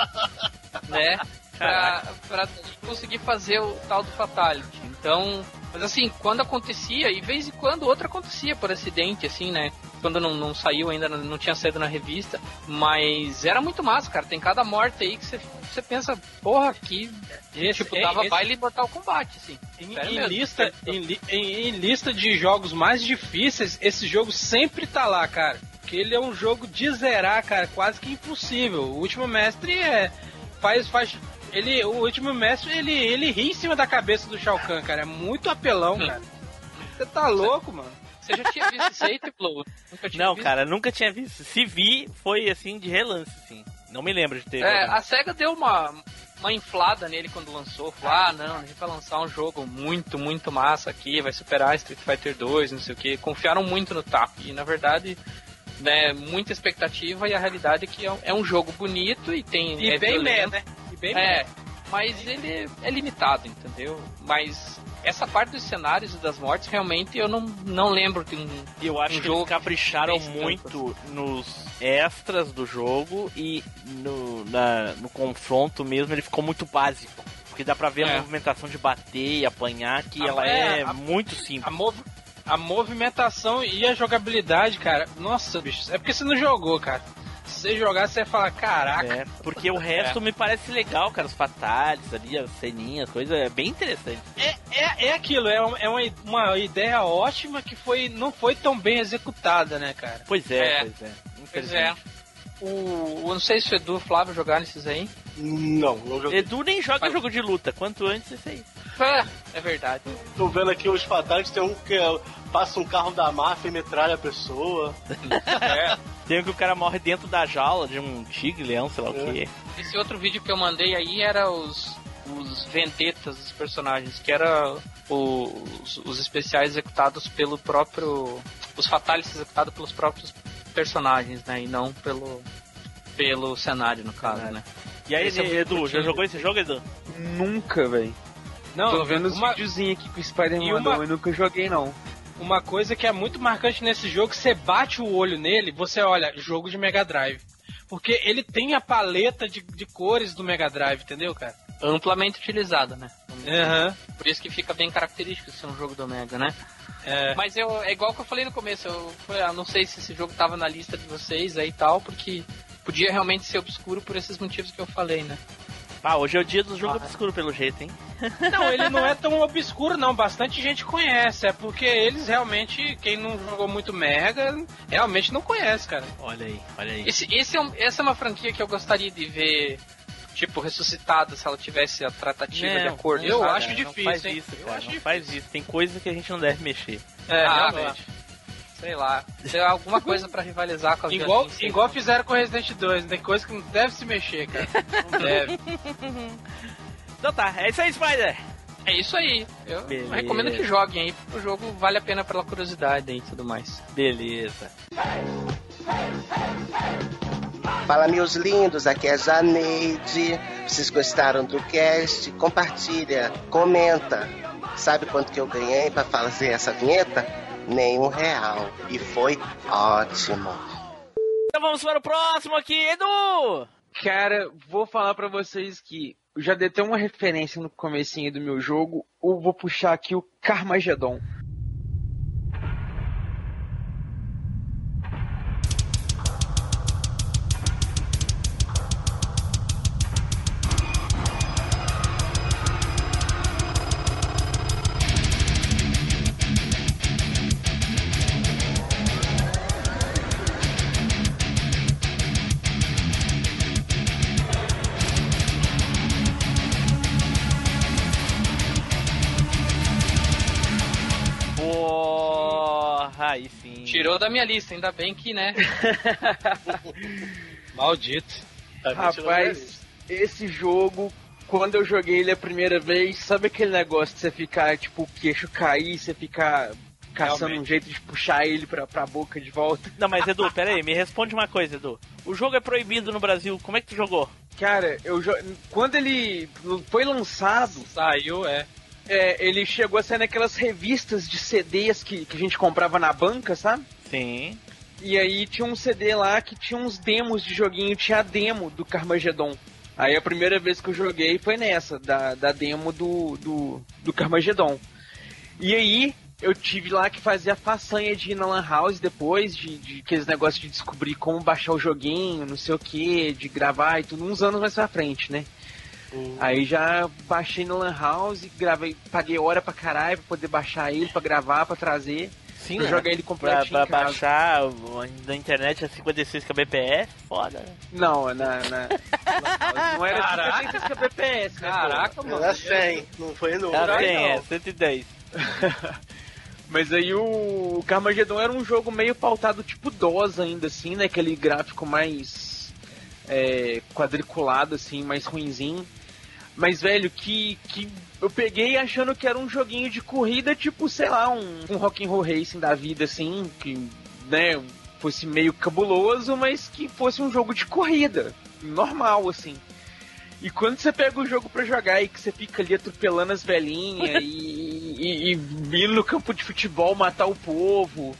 né? Pra, pra, conseguir fazer o tal do Fatality. Então, mas assim, quando acontecia, e vez em quando outra acontecia por acidente, assim, né? Quando não, não saiu ainda, não tinha saído na revista. Mas era muito massa, cara. Tem cada morte aí que você, você pensa, porra, que. Esse, tipo, dava esse... baile e Mortal Kombat, assim. Em, em lista, em, em, em lista de jogos mais difíceis, esse jogo sempre tá lá, cara. Porque ele é um jogo de zerar, cara, quase que impossível. O último mestre é. Faz, faz ele, o último mestre, ele, ele ri em cima da cabeça do Shao Kahn, cara. É muito apelão, cara. Você tá louco, mano. Você já tinha visto isso aí, Triplo? Não, visto? cara, nunca tinha visto. Se vi, foi assim, de relance, assim. Não me lembro de ter. É, a SEGA deu uma, uma inflada nele quando lançou. Falou, ah, não, a gente vai lançar um jogo muito, muito massa aqui, vai superar Street Fighter 2, não sei o que. Confiaram muito no TAP. E na verdade, né, muita expectativa e a realidade é que é um, é jogo bonito e tem. E é bem meia, né? E bem é, mas ele é limitado, entendeu? Mas essa parte dos cenários e das mortes, realmente eu não, não lembro de um. Eu acho um que eles capricharam muito nos extras do jogo e no, na, no confronto mesmo ele ficou muito básico. Porque dá pra ver é. a movimentação de bater e apanhar, que a, ela é, é a, muito simples. A, mov, a movimentação e a jogabilidade, cara. Nossa, bicho, é porque você não jogou, cara se você jogar, você vai falar, caraca. É, porque o resto é. me parece legal, cara. Os fatales ali, as ceninhas, coisa é bem interessante. É, é, é aquilo, é, uma, é uma, uma ideia ótima que foi, não foi tão bem executada, né, cara? Pois é, é. pois é. Pois é. O, eu não sei se o Edu e o Flávio jogaram esses aí. Não, não joguei. Edu nem joga Mas... jogo de luta, quanto antes esse aí. É, é verdade. Tô vendo aqui os fatales, tem um que é, passa um carro da máfia e metralha a pessoa. é. Tem um que o cara morre dentro da jaula de um tigre, leão, sei lá é. o quê. Esse outro vídeo que eu mandei aí era os, os vendetas dos personagens, que era os, os especiais executados pelo próprio. Os fatales executados pelos próprios personagens, né? E não pelo, pelo cenário, no caso, né? E aí, esse é Edu, já jogou esse jogo, Edu? Nunca, velho. Não, Tô vendo os uma... videozinhos aqui que o Spider man mandou, uma... eu nunca joguei, não. Uma coisa que é muito marcante nesse jogo, você bate o olho nele, você olha, jogo de Mega Drive. Porque ele tem a paleta de, de cores do Mega Drive, entendeu, cara? Amplamente utilizada, né? Uhum. Por isso que fica bem característico ser um jogo do Mega, né? É. Mas eu, é igual que eu falei no começo, eu, eu não sei se esse jogo tava na lista de vocês aí e tal, porque podia realmente ser obscuro por esses motivos que eu falei, né? Ah, hoje é o dia do jogo ah. obscuro pelo jeito, hein? Não, ele não é tão obscuro não, bastante gente conhece, é porque eles realmente, quem não jogou muito Mega, realmente não conhece, cara. Olha aí, olha aí. Esse, esse é um, essa é uma franquia que eu gostaria de ver tipo, ressuscitada se ela tivesse a tratativa não, de acordo. Eu sabe? acho difícil, não faz hein? Isso, cara, eu acho não difícil. faz isso. Tem coisas que a gente não deve mexer. É, ah, realmente. Sei lá. Tem alguma coisa pra rivalizar com a igual, violência. igual fizeram com Resident 2, tem coisa que não deve se mexer, cara. Não deve. então tá, é isso aí, Spider. É isso aí. Eu Beleza. recomendo que joguem aí, porque o jogo vale a pena pela curiosidade e tudo mais. Beleza. Fala, meus lindos, aqui é Janeide. Vocês gostaram do cast? Compartilha, comenta. Sabe quanto que eu ganhei para fazer essa vinheta? Nenhum real. E foi ótimo. Então vamos para o próximo aqui, Edu! Cara, vou falar para vocês que já dei até uma referência no comecinho do meu jogo. Eu vou puxar aqui o Carmageddon. Tirou da minha lista, ainda bem que, né? Maldito. Tá Rapaz, esse jogo, quando eu joguei ele a primeira vez, sabe aquele negócio de você ficar, tipo, o queixo cair, você ficar caçando Realmente. um jeito de puxar ele pra, pra boca de volta? Não, mas Edu, pera aí, me responde uma coisa, Edu. O jogo é proibido no Brasil, como é que tu jogou? Cara, eu quando ele foi lançado. Saiu, é. É, ele chegou a ser naquelas revistas de CDs que, que a gente comprava na banca, sabe? Sim. E aí tinha um CD lá que tinha uns demos de joguinho, tinha a demo do Carmageddon. Aí a primeira vez que eu joguei foi nessa, da, da demo do, do, do Carmageddon. E aí eu tive lá que fazer a façanha de ir na Lan House depois, de, de aqueles negócios de descobrir como baixar o joguinho, não sei o que, de gravar e tudo, uns anos mais pra frente, né? Uhum. Aí já baixei no Lan House, gravei, paguei hora pra caralho pra poder baixar ele, pra gravar, pra trazer. Sim, pra né? jogar ele completinho. Pra, pra baixar na internet a 56 kbps, foda. Não, na, na, não era Caraca. 56 kbps, né? Caraca, mano. Era 100, não foi no. Era 100, é, 110. Mas aí o Carmageddon era um jogo meio pautado tipo DOS ainda, assim, né? Aquele gráfico mais é, quadriculado, assim, mais ruinzinho. Mas, velho, que, que eu peguei achando que era um joguinho de corrida, tipo, sei lá, um, um rock'n'roll racing da vida, assim, que, né, fosse meio cabuloso, mas que fosse um jogo de corrida, normal, assim. E quando você pega o jogo para jogar e que você fica ali atropelando as velhinhas e, e, e no campo de futebol matar o povo.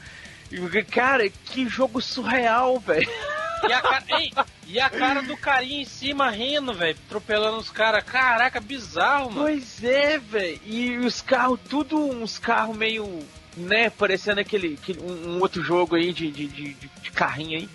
E, cara, que jogo surreal, velho. E a, cara, ei, e a cara do carinha em cima rindo, velho, atropelando os caras. Caraca, bizarro, mano. Pois é, velho. E os carros, tudo uns carros meio, né, parecendo aquele, aquele um, um, outro jogo aí de, de, de, de carrinho aí.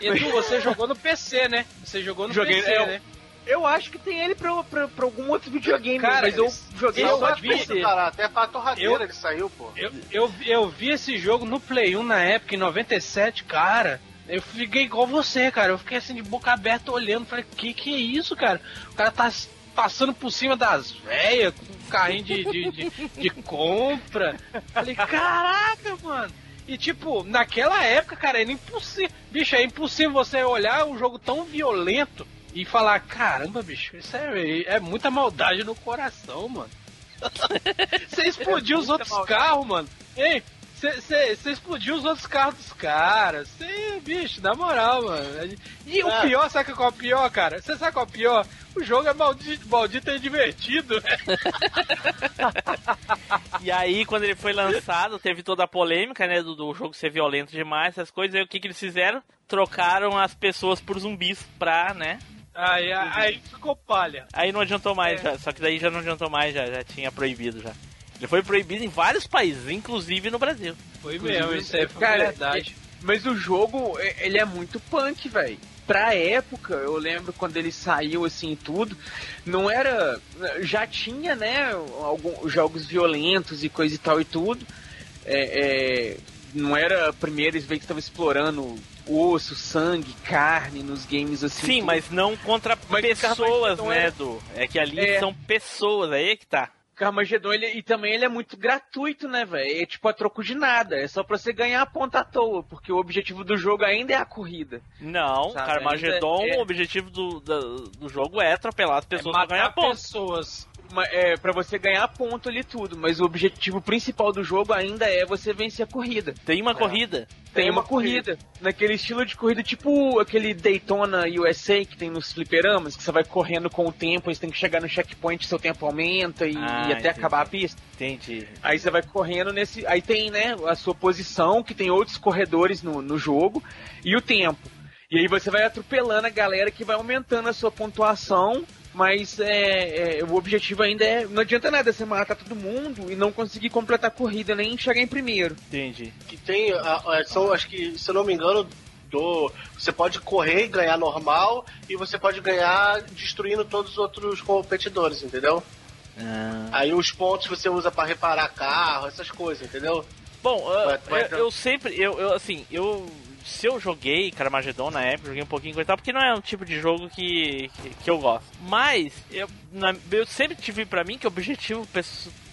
Edu, você jogou no PC, né? Você jogou no Joguei, PC, eu, né? Eu acho que tem ele pra, pra, pra algum outro videogame, cara, mas eu joguei eu só de PC. Cara, até pra torradeira eu, ele saiu, pô. Eu, eu, eu vi esse jogo no Play 1 na época, em 97, cara. Eu fiquei igual você, cara. Eu fiquei assim de boca aberta olhando. Falei, que que é isso, cara? O cara tá passando por cima das velhas com um carrinho de, de, de, de compra. Falei, caraca, mano. E tipo, naquela época, cara, era impossível. Bicho, é impossível você olhar um jogo tão violento e falar, caramba, bicho, isso é, é muita maldade no coração, mano. você explodiu os outros carros, mano. Ei, você explodiu os outros carros dos caras. Você, bicho, na moral, mano. E o ah. pior, sabe qual é o pior, cara? Você sabe qual é o pior? O jogo é maldito, maldito e divertido. e aí, quando ele foi lançado, teve toda a polêmica, né? Do, do jogo ser violento demais, essas coisas. Aí o que, que eles fizeram? Trocaram as pessoas por zumbis pra, né? Aí, aí ficou palha. Aí não adiantou mais, é. já, só que daí já não adiantou mais, já, já tinha proibido já. Ele foi proibido em vários países, inclusive no Brasil. Foi mesmo, isso é verdade. Mas o jogo, ele é muito punk, velho pra época, eu lembro quando ele saiu assim tudo, não era. Já tinha, né, alguns jogos violentos e coisa e tal e tudo. É, é, não era a primeira vez que estava explorando osso, sangue, carne nos games assim. Sim, tudo. mas não contra mas pessoas, né, Edu? É que ali é... são pessoas, aí é que tá. Carmageddon, ele, e também ele é muito gratuito, né, velho? É tipo a troco de nada. É só pra você ganhar a ponta à toa, porque o objetivo do jogo ainda é a corrida. Não, sabe? Carmageddon, é... o objetivo do, do, do, jogo é atropelar as pessoas é pra ganhar pontos. pessoas é, para você ganhar ponto ali tudo, mas o objetivo principal do jogo ainda é você vencer a corrida. Tem uma é. corrida. Tem, tem uma, uma corrida. corrida. Naquele estilo de corrida, tipo aquele Daytona USA que tem nos fliperamas, que você vai correndo com o tempo, aí você tem que chegar no checkpoint, seu tempo aumenta e, ah, e até entendi. acabar a pista. Entendi. Aí você vai correndo nesse. Aí tem, né, a sua posição, que tem outros corredores no, no jogo, e o tempo. E aí você vai atropelando a galera que vai aumentando a sua pontuação mas é, é, o objetivo ainda é. Não adianta nada você matar todo mundo e não conseguir completar a corrida, nem chegar em primeiro. Entendi. Que tem. São, acho que, se eu não me engano, do, você pode correr e ganhar normal e você pode ganhar destruindo todos os outros competidores, entendeu? Ah. Aí os pontos você usa para reparar carro, essas coisas, entendeu? Bom, uh, vai, vai, eu, eu, sempre, eu, eu assim, eu se eu joguei Carmageddon na época, joguei um pouquinho com tal, porque não é um tipo de jogo que, que, que eu gosto. Mas eu, na, eu sempre tive para mim que o objetivo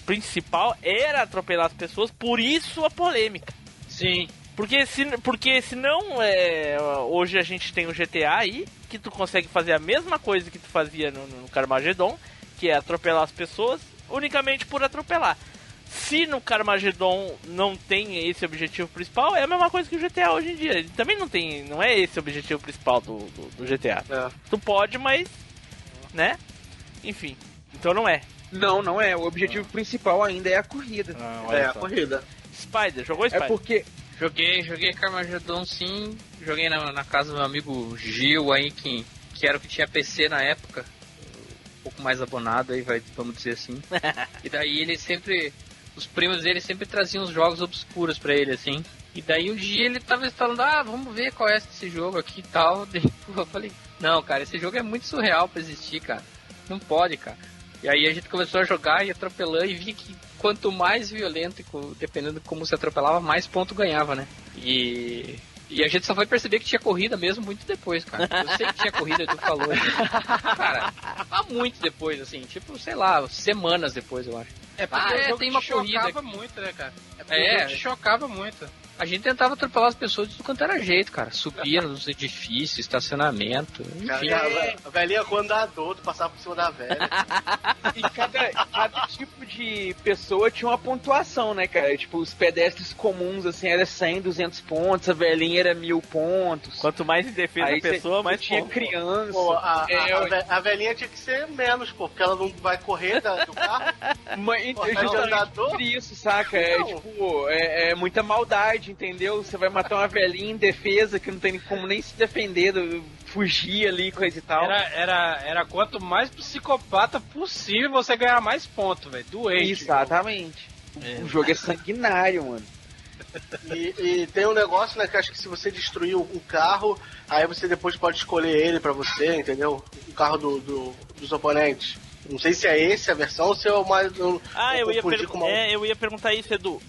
principal era atropelar as pessoas, por isso a polêmica. Sim. Porque se, porque se não, é, hoje a gente tem o GTA aí, que tu consegue fazer a mesma coisa que tu fazia no, no Carmageddon, que é atropelar as pessoas, unicamente por atropelar. Se no Carmageddon não tem esse objetivo principal, é a mesma coisa que o GTA hoje em dia. Ele também não tem. Não é esse o objetivo principal do, do, do GTA. É. Tu pode, mas. Né? Enfim. Então não é. Não, não é. O objetivo principal ainda é a corrida. Ah, é a corrida. Spider, jogou Spider? É porque. Joguei, joguei Carmageddon sim. Joguei na, na casa do meu amigo Gil aí, que, que era o que tinha PC na época. Um pouco mais abonado aí, vai, vamos dizer assim. e daí ele sempre os primos dele sempre traziam os jogos obscuros para ele, assim. E daí um dia ele tava falando, ah, vamos ver qual é esse jogo aqui e tal. Eu falei, não, cara, esse jogo é muito surreal pra existir, cara. Não pode, cara. E aí a gente começou a jogar e atropelando e via que quanto mais violento, dependendo de como se atropelava, mais ponto ganhava, né? E e a gente só foi perceber que tinha corrida mesmo muito depois, cara. Eu sei que tinha corrida, tu falou. Cara, há muito depois, assim, tipo, sei lá, semanas depois, eu acho. É porque ah, é, tem uma corrida. muito, né, cara? É, porque é, te chocava muito. A gente tentava atropelar as pessoas de tudo quanto era jeito, cara. Subia nos edifícios, estacionamento, enfim. Cara, a velhinha com andador, tu passava por cima da velha. e cada, cada tipo de pessoa tinha uma pontuação, né, cara? Tipo, os pedestres comuns, assim, era 100, 200 pontos, a velhinha era mil pontos. Quanto mais defesa a pessoa, mais tinha pontos. criança. Pô, a, é, a, a, velhinha tinha que ser menos, pô, porque ela não vai correr da, do carro. Mas, pô, andador. isso, saca? É, tipo, é, é muita maldade entendeu? Você vai matar uma velhinha em defesa que não tem como nem se defender, fugir ali, coisa e tal. Era, era, era quanto mais psicopata possível você ganhar mais pontos, velho. Doente. Exatamente. É. O jogo é sanguinário, mano. E, e, tem um negócio, né, que acho que se você destruir um carro, aí você depois pode escolher ele para você, entendeu? O carro do, do, dos oponentes. Não sei se é esse a versão ou se é o mais. Eu, ah, eu, eu ia, per é, eu ia perguntar isso, Edu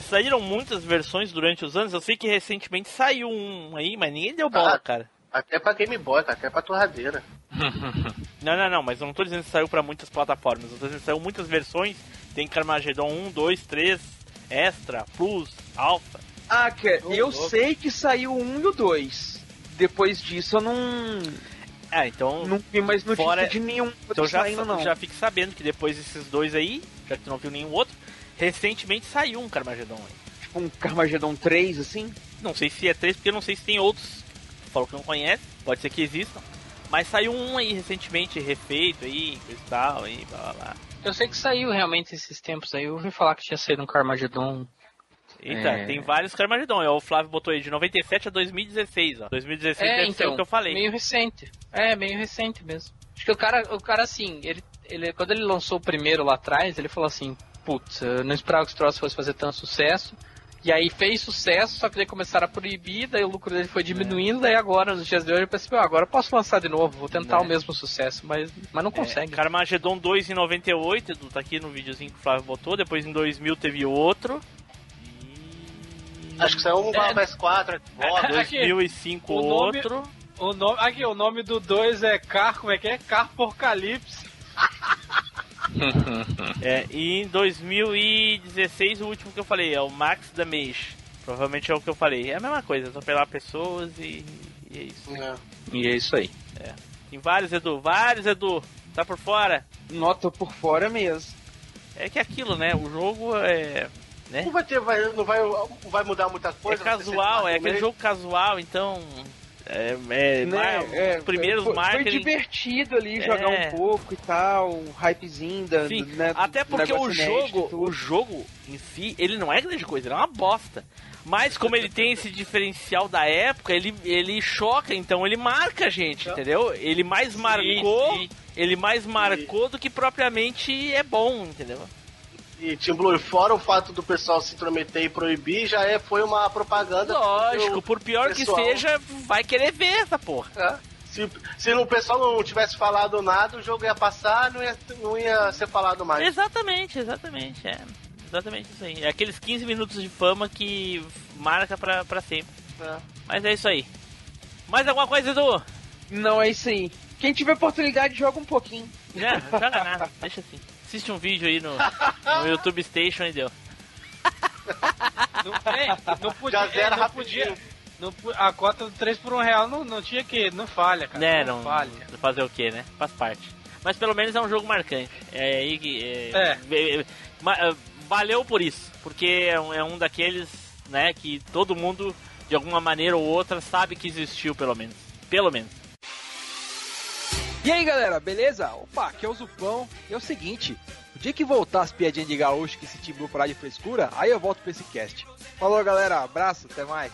saíram muitas versões durante os anos. Eu sei que recentemente saiu um aí, mas ninguém deu bola, ah, cara. Até pra Game Boy, até pra torradeira. não, não, não, mas eu não tô dizendo que saiu pra muitas plataformas. Eu tô dizendo que saiu muitas versões. Tem Carmageddon 1, 2, 3, Extra, Plus, Alpha. Ah, que eu sei que saiu o 1 e o 2. Depois disso eu não. Ah, então. Não vi mais notícia fora... de nenhum. Então já, saindo, não. já fique sabendo que depois desses dois aí, já que tu não viu nenhum outro, Recentemente saiu um Carmageddon aí. Tipo um Carmageddon 3, assim? Não sei se é 3, porque eu não sei se tem outros. Falou que não conhece, pode ser que existam. Mas saiu um aí recentemente, refeito aí, coisa e tal, aí, blá blá blá. Eu sei que saiu realmente esses tempos aí. Eu ouvi falar que tinha saído um Carmageddon. Eita, é... tem vários Carmageddon. É, o Flávio botou aí de 97 a 2016, ó. 2016 é, então, o que eu falei. Meio recente. É, meio recente mesmo. Acho que o cara, o cara assim, ele, ele, quando ele lançou o primeiro lá atrás, ele falou assim, putz, eu não esperava que o troço fosse fazer tanto sucesso. E aí fez sucesso, só que daí começaram a proibir, daí o lucro dele foi diminuindo, é. daí agora, nos dias de hoje, eu pensei, agora eu posso lançar de novo, vou tentar é. o mesmo sucesso, mas, mas não é, consegue. Carmageddon 2 em 98, tá aqui no videozinho que o Flávio botou, depois em 2000 teve outro. Acho que saiu um é, PS4, ó, 2005 o nome, outro. O nome, aqui, o nome do 2 é Car, como é que é? Carpocalipse. é, e em 2016, o último que eu falei é o Max Damage. Provavelmente é o que eu falei. É a mesma coisa, atropelar pessoas e, e é isso. É. E é isso aí. É. Tem vários, Edu, vários, Edu. Tá por fora? Nota por fora mesmo. É que é aquilo, né? O jogo é. Né? Não vai ter, vai, não vai, vai mudar muita coisa. É casual, é aquele jogo casual, então. É, é, né? é, os primeiros foi, marketing... foi divertido ali é. jogar um pouco e tal, um hypezinho da, Sim, né, até porque o jogo, o jogo em si, ele não é grande coisa, ele é uma bosta. Mas como ele tem esse diferencial da época, ele, ele choca, então ele marca a gente, entendeu? Ele mais marcou, sim. ele mais marcou do que propriamente é bom, entendeu? E Team Blue, fora o fato do pessoal se intrometer e proibir, já é, foi uma propaganda. Lógico, por pior pessoal. que seja, vai querer ver essa porra. É. Se, se o pessoal não tivesse falado nada, o jogo ia passar, não ia, não ia ser falado mais. Exatamente, exatamente, é. Exatamente isso aí. É aqueles 15 minutos de fama que marca pra, pra sempre. É. Mas é isso aí. Mais alguma coisa, Edu? Não, é isso aí. Quem tiver oportunidade, joga um pouquinho. É, não joga nada, deixa assim assiste um vídeo aí no, no YouTube Station e deu. Não, é, não podia, Já zera é, não podia. Não, a cota do 3 por 1 real não, não tinha que. Não falha, cara. Né, não, não falha. Fazer o que, né? Faz parte. Mas pelo menos é um jogo marcante. É aí que. É, é. é valeu por isso. Porque é um, é um daqueles, né, que todo mundo, de alguma maneira ou outra, sabe que existiu, pelo menos. Pelo menos. E aí galera, beleza? Opa, aqui é o Zupão. E é o seguinte: o dia que voltar as piadinhas de gaúcho que se timbrou parar de frescura, aí eu volto pra esse cast. Falou galera, abraço, até mais.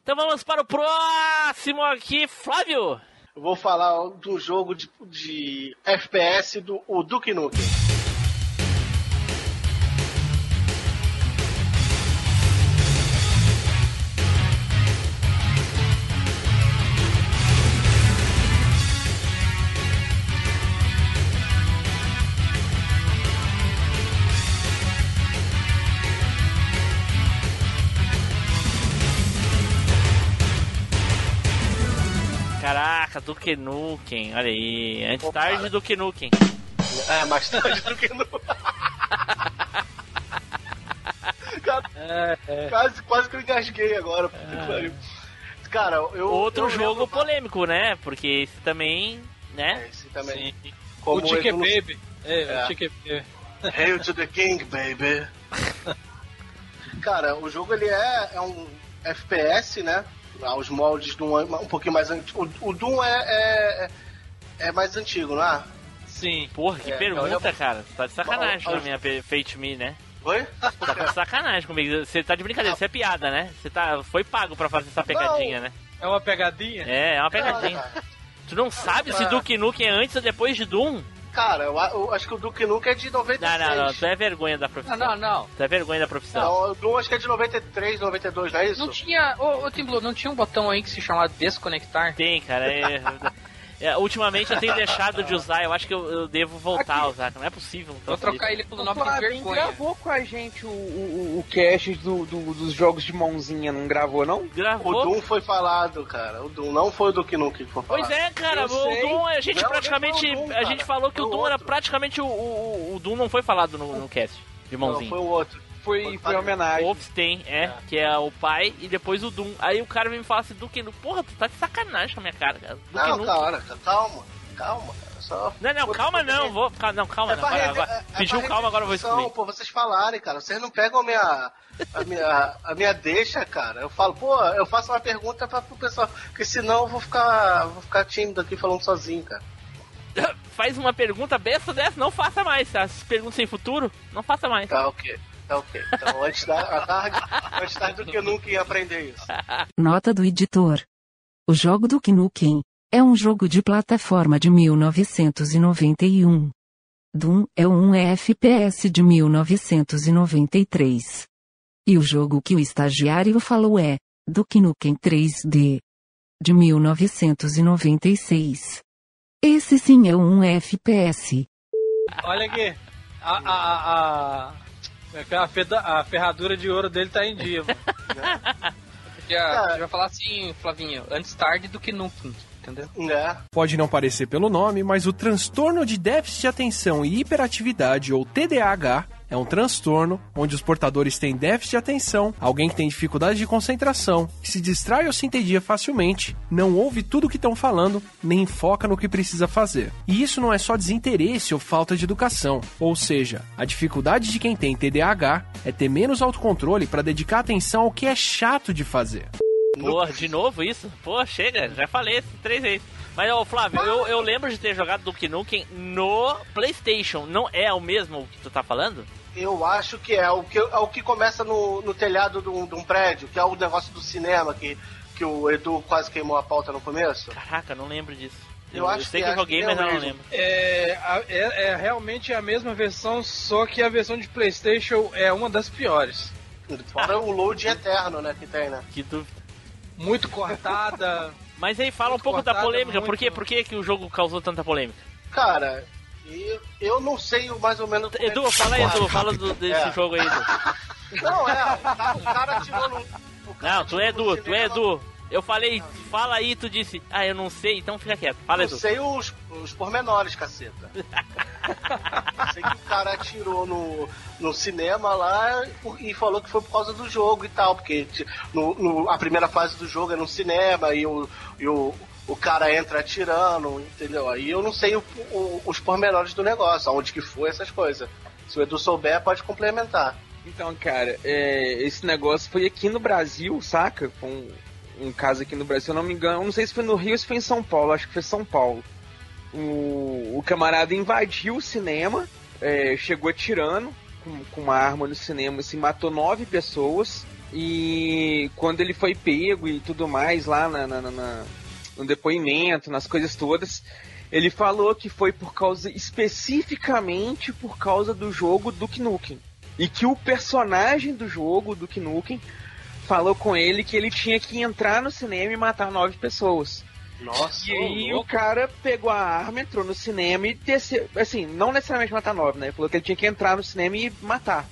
Então vamos para o próximo aqui, Flávio. Eu vou falar do jogo de, de FPS do o Duke Nukem. Nukem, olha aí. Antes Opa. tarde do que Nukem. É, mais tarde do que Nukem. é, é. Quase, quase que eu engasguei agora. É. Cara, eu. Outro eu jogo lembro... polêmico, né? Porque esse também, né? É, esse também. Sim. Como o Chicken Baby. É, é. o Chicken Baby. Hail to the King, baby. Cara, o jogo ele é, é um FPS, né? Aos moldes do um, um pouquinho mais antigo. O, o Doom é, é, é, mais antigo, não é? Sim. Porra, que é, pergunta, cara. Tá de sacanagem com a minha Fate Me, né? Oi? Tá de sacanagem comigo. Você tá de brincadeira, isso é piada, né? Você tá, foi pago pra fazer essa pegadinha, não. né? É uma pegadinha? É, é uma pegadinha. tu não sabe se Duke Nukem é antes ou depois de Doom? Cara, eu, eu, acho que o Duke Nukem é de 96. Não, não, não. Tu é vergonha da profissão. Não, não, não. Tu é vergonha da profissão. Não, o Doom acho que é de 93, 92, não é isso? Não tinha... Ô, ô Tim Blue, não tinha um botão aí que se chamava desconectar? Tem, cara. É... É, ultimamente eu tenho deixado de usar, eu acho que eu, eu devo voltar Aqui. a usar, não é possível. Vou trocar ele pelo nome de vergonha. gravou com a gente o, o, o cast do, do, dos jogos de mãozinha, não gravou não? Gravou. O Doom foi falado, cara. O Doom não foi o do que que foi falado. Pois é, cara, eu o sei. Doom, a gente não, praticamente, Doom, a gente falou que o Doom outro. era praticamente o, o, o Doom não foi falado no, no cast de mãozinha. Não, foi o outro foi, foi homenagem. O Wolfenstein, é, é, que é o pai, e depois o Doom. Aí o cara vem me fala assim, Duke Nukem, porra, tu tá de sacanagem com a minha cara, cara. Duke não, cara, calma calma, cara. Só... Não, não, calma não, vou. Não, calma é não. Agora, agora, é, pediu calma, agora eu vou excluir. Pô, vocês falarem, cara. Vocês não pegam a minha. A minha, a minha deixa, cara. Eu falo, pô, eu faço uma pergunta pra, pro pessoal. Porque senão eu vou ficar. Vou ficar tímido aqui falando sozinho, cara. Faz uma pergunta besta dessa, não faça mais. As perguntas sem futuro, não faça mais. Tá ok. Tá ok. Então antes da tarde, antes tarde do que eu nunca ia aprender isso. Nota do editor. O jogo do Knuckles é um jogo de plataforma de 1991. Doom é um FPS de 1993. E o jogo que o estagiário falou é Duke Nukem 3D de 1996. Esse sim é um FPS. Olha aqui, a, a, a, a, a ferradura de ouro dele tá em dia. Mano. Já, já vai falar assim, Flavinho, antes tarde do que nunca. Entendeu? É. Pode não parecer pelo nome, mas o transtorno de déficit de atenção e hiperatividade, ou TDAH, é um transtorno onde os portadores têm déficit de atenção, alguém que tem dificuldade de concentração, que se distrai ou se entedia facilmente, não ouve tudo o que estão falando, nem foca no que precisa fazer. E isso não é só desinteresse ou falta de educação, ou seja, a dificuldade de quem tem TDAH é ter menos autocontrole para dedicar atenção ao que é chato de fazer. Porra, de novo isso? Pô, chega, já falei isso três vezes. Mas, ô Flávio, eu, eu lembro de ter jogado Duke Nukem no PlayStation. Não é o mesmo que tu tá falando? Eu acho que é. O que, é o que começa no, no telhado de um, de um prédio, que é o negócio do cinema, que, que o Edu quase queimou a pauta no começo. Caraca, não lembro disso. Eu, eu acho sei que, que eu joguei, que mas é eu não lembro. É, é, é realmente a mesma versão, só que a versão de PlayStation é uma das piores. Fora o load eterno, né, que tem, né? Que dúvida. Muito cortada. Mas aí fala um pouco da cortada, polêmica. Por, muito- quê? Por que, que o jogo causou tanta polêmica? Cara, eu não sei mais ou menos. é Edu, que- fala aí, Edu. Fala do- desse É. jogo aí, Edu. Não, é, o cara, atirou no. Não, tu é atirou no Edu, tu é. Edu. Eu falei, fala aí, tu disse, ah, eu não sei, então fica quieto. Fala, Eu sei os, os pormenores, caceta. Eu sei que o cara atirou no, no cinema lá e falou que foi por causa do jogo e tal, porque no, no- a primeira fase do jogo é no cinema e o, e o, o cara entra atirando, entendeu? Aí eu não sei o- o- os pormenores do negócio, aonde que foi, essas coisas. Se o Edu souber, pode complementar. Então, cara, é, esse negócio foi aqui no Brasil, saca? Foi um, caso aqui no Brasil, eu não me engano. Não sei se foi no Rio ou se foi em São Paulo, acho que foi São Paulo. O, o camarada invadiu o cinema, é, chegou atirando com, com uma arma no cinema, assim, matou nove pessoas. E quando ele foi pego e tudo mais lá na- na- na- no depoimento, nas coisas todas, ele falou que foi por causa, especificamente por causa do jogo Duke Nukem. E que o personagem do jogo, Duke Nukem, falou com ele que ele tinha que entrar no cinema e matar nove pessoas. Nossa, E aí o cara pegou a arma, entrou no cinema e desceu. Assim, não necessariamente matar nove, né? Ele falou que ele tinha que entrar no cinema e matar.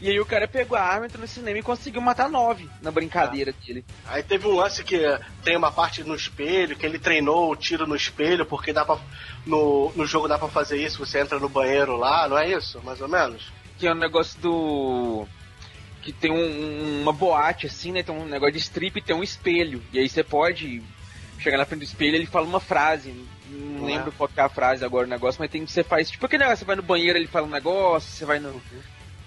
E aí o cara pegou a arma, entrou no cinema e conseguiu matar nove na brincadeira dele. Aí teve um lance que tem uma parte no espelho, que ele treinou o tiro no espelho, porque dá pra, no, no jogo dá pra fazer isso, você entra no banheiro lá, não é isso? Mais ou menos? Que é um negócio do. Que tem um- uma boate assim, né? Tem um negócio de strip e tem um espelho. E aí você pode chegar na frente do espelho e ele fala uma frase. Não É. lembro qual que é a frase agora o negócio, mas tem que você faz. Tipo aquele negócio, você vai no banheiro, ele fala um negócio, você vai no.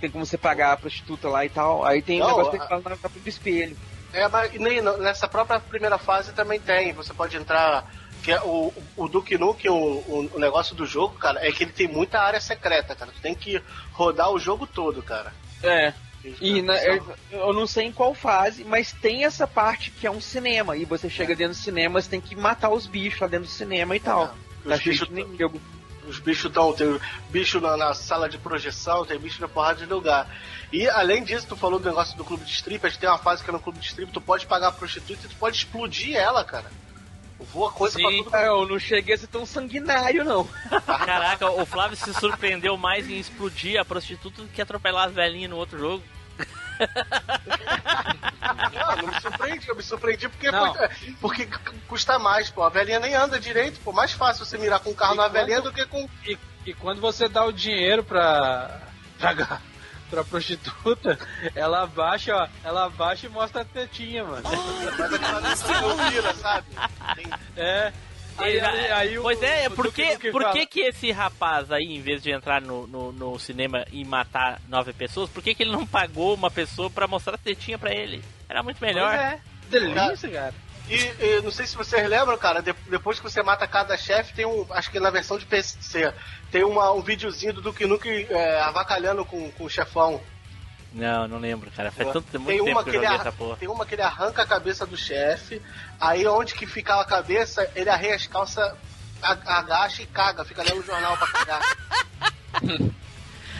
Tem como você pagar a prostituta lá e tal. Aí tem um Não, negócio que a- fala na frente do espelho. É, mas nem, nessa própria primeira fase também tem. Você pode entrar. Que é o, o Duke Nukem, o, o, o negócio do jogo, cara, é que ele tem muita área secreta, cara. Tu tem que rodar o jogo todo, cara. É. E na- eu, não sei em qual fase, mas tem essa parte que é um cinema. E você chega dentro do cinema, você tem que matar os bichos lá dentro do cinema e tal. Tá Os bichos de. Os bichos estão. Tem bicho na, na sala de projeção, tem bicho na porrada de lugar. E além disso, tu falou do negócio do clube de strip, a gente tem uma fase que é no clube de strip, tu pode pagar a prostituta e tu pode explodir ela, cara. Voa coisa pra tudo. É, eu não cheguei a ser tão sanguinário, não. Caraca, o Flávio se surpreendeu mais em explodir a prostituta do que atropelar as velhinhas no outro jogo. Não, não me surpreendi, eu me surpreendi porque, Não. porque custa mais, pô. A velhinha nem anda direito, pô. Mais fácil você mirar com um carro E na quando- velhinha do que com. E, e quando você dá o dinheiro pra, pra, pra prostituta, ela abaixa, ó, ela abaixa e mostra a tetinha, mano. Mas aquela não vira, sabe? Tem- É. Aí, aí, aí o- pois é, o por, Duke que, Nukem por que que esse rapaz aí, em vez de entrar no, no, no cinema e matar nove pessoas, por que que ele não pagou uma pessoa pra mostrar a tetinha pra ele? Era muito melhor. Pois é. Delícia, cara. E, e não sei se vocês lembram, cara, de- depois que você mata cada chefe, tem um. Acho que na versão de PC, tem uma, um videozinho do Duke Nukem é, avacalhando com, com o chefão. Não, não lembro, cara. Faz tanto muito Tem tempo uma, que eu ele joguei essa porra. tem uma que ele arranca a cabeça do chefe, aí onde que ficava a cabeça, ele arreia as calças, a- agacha e caga, fica lendo o jornal pra cagar.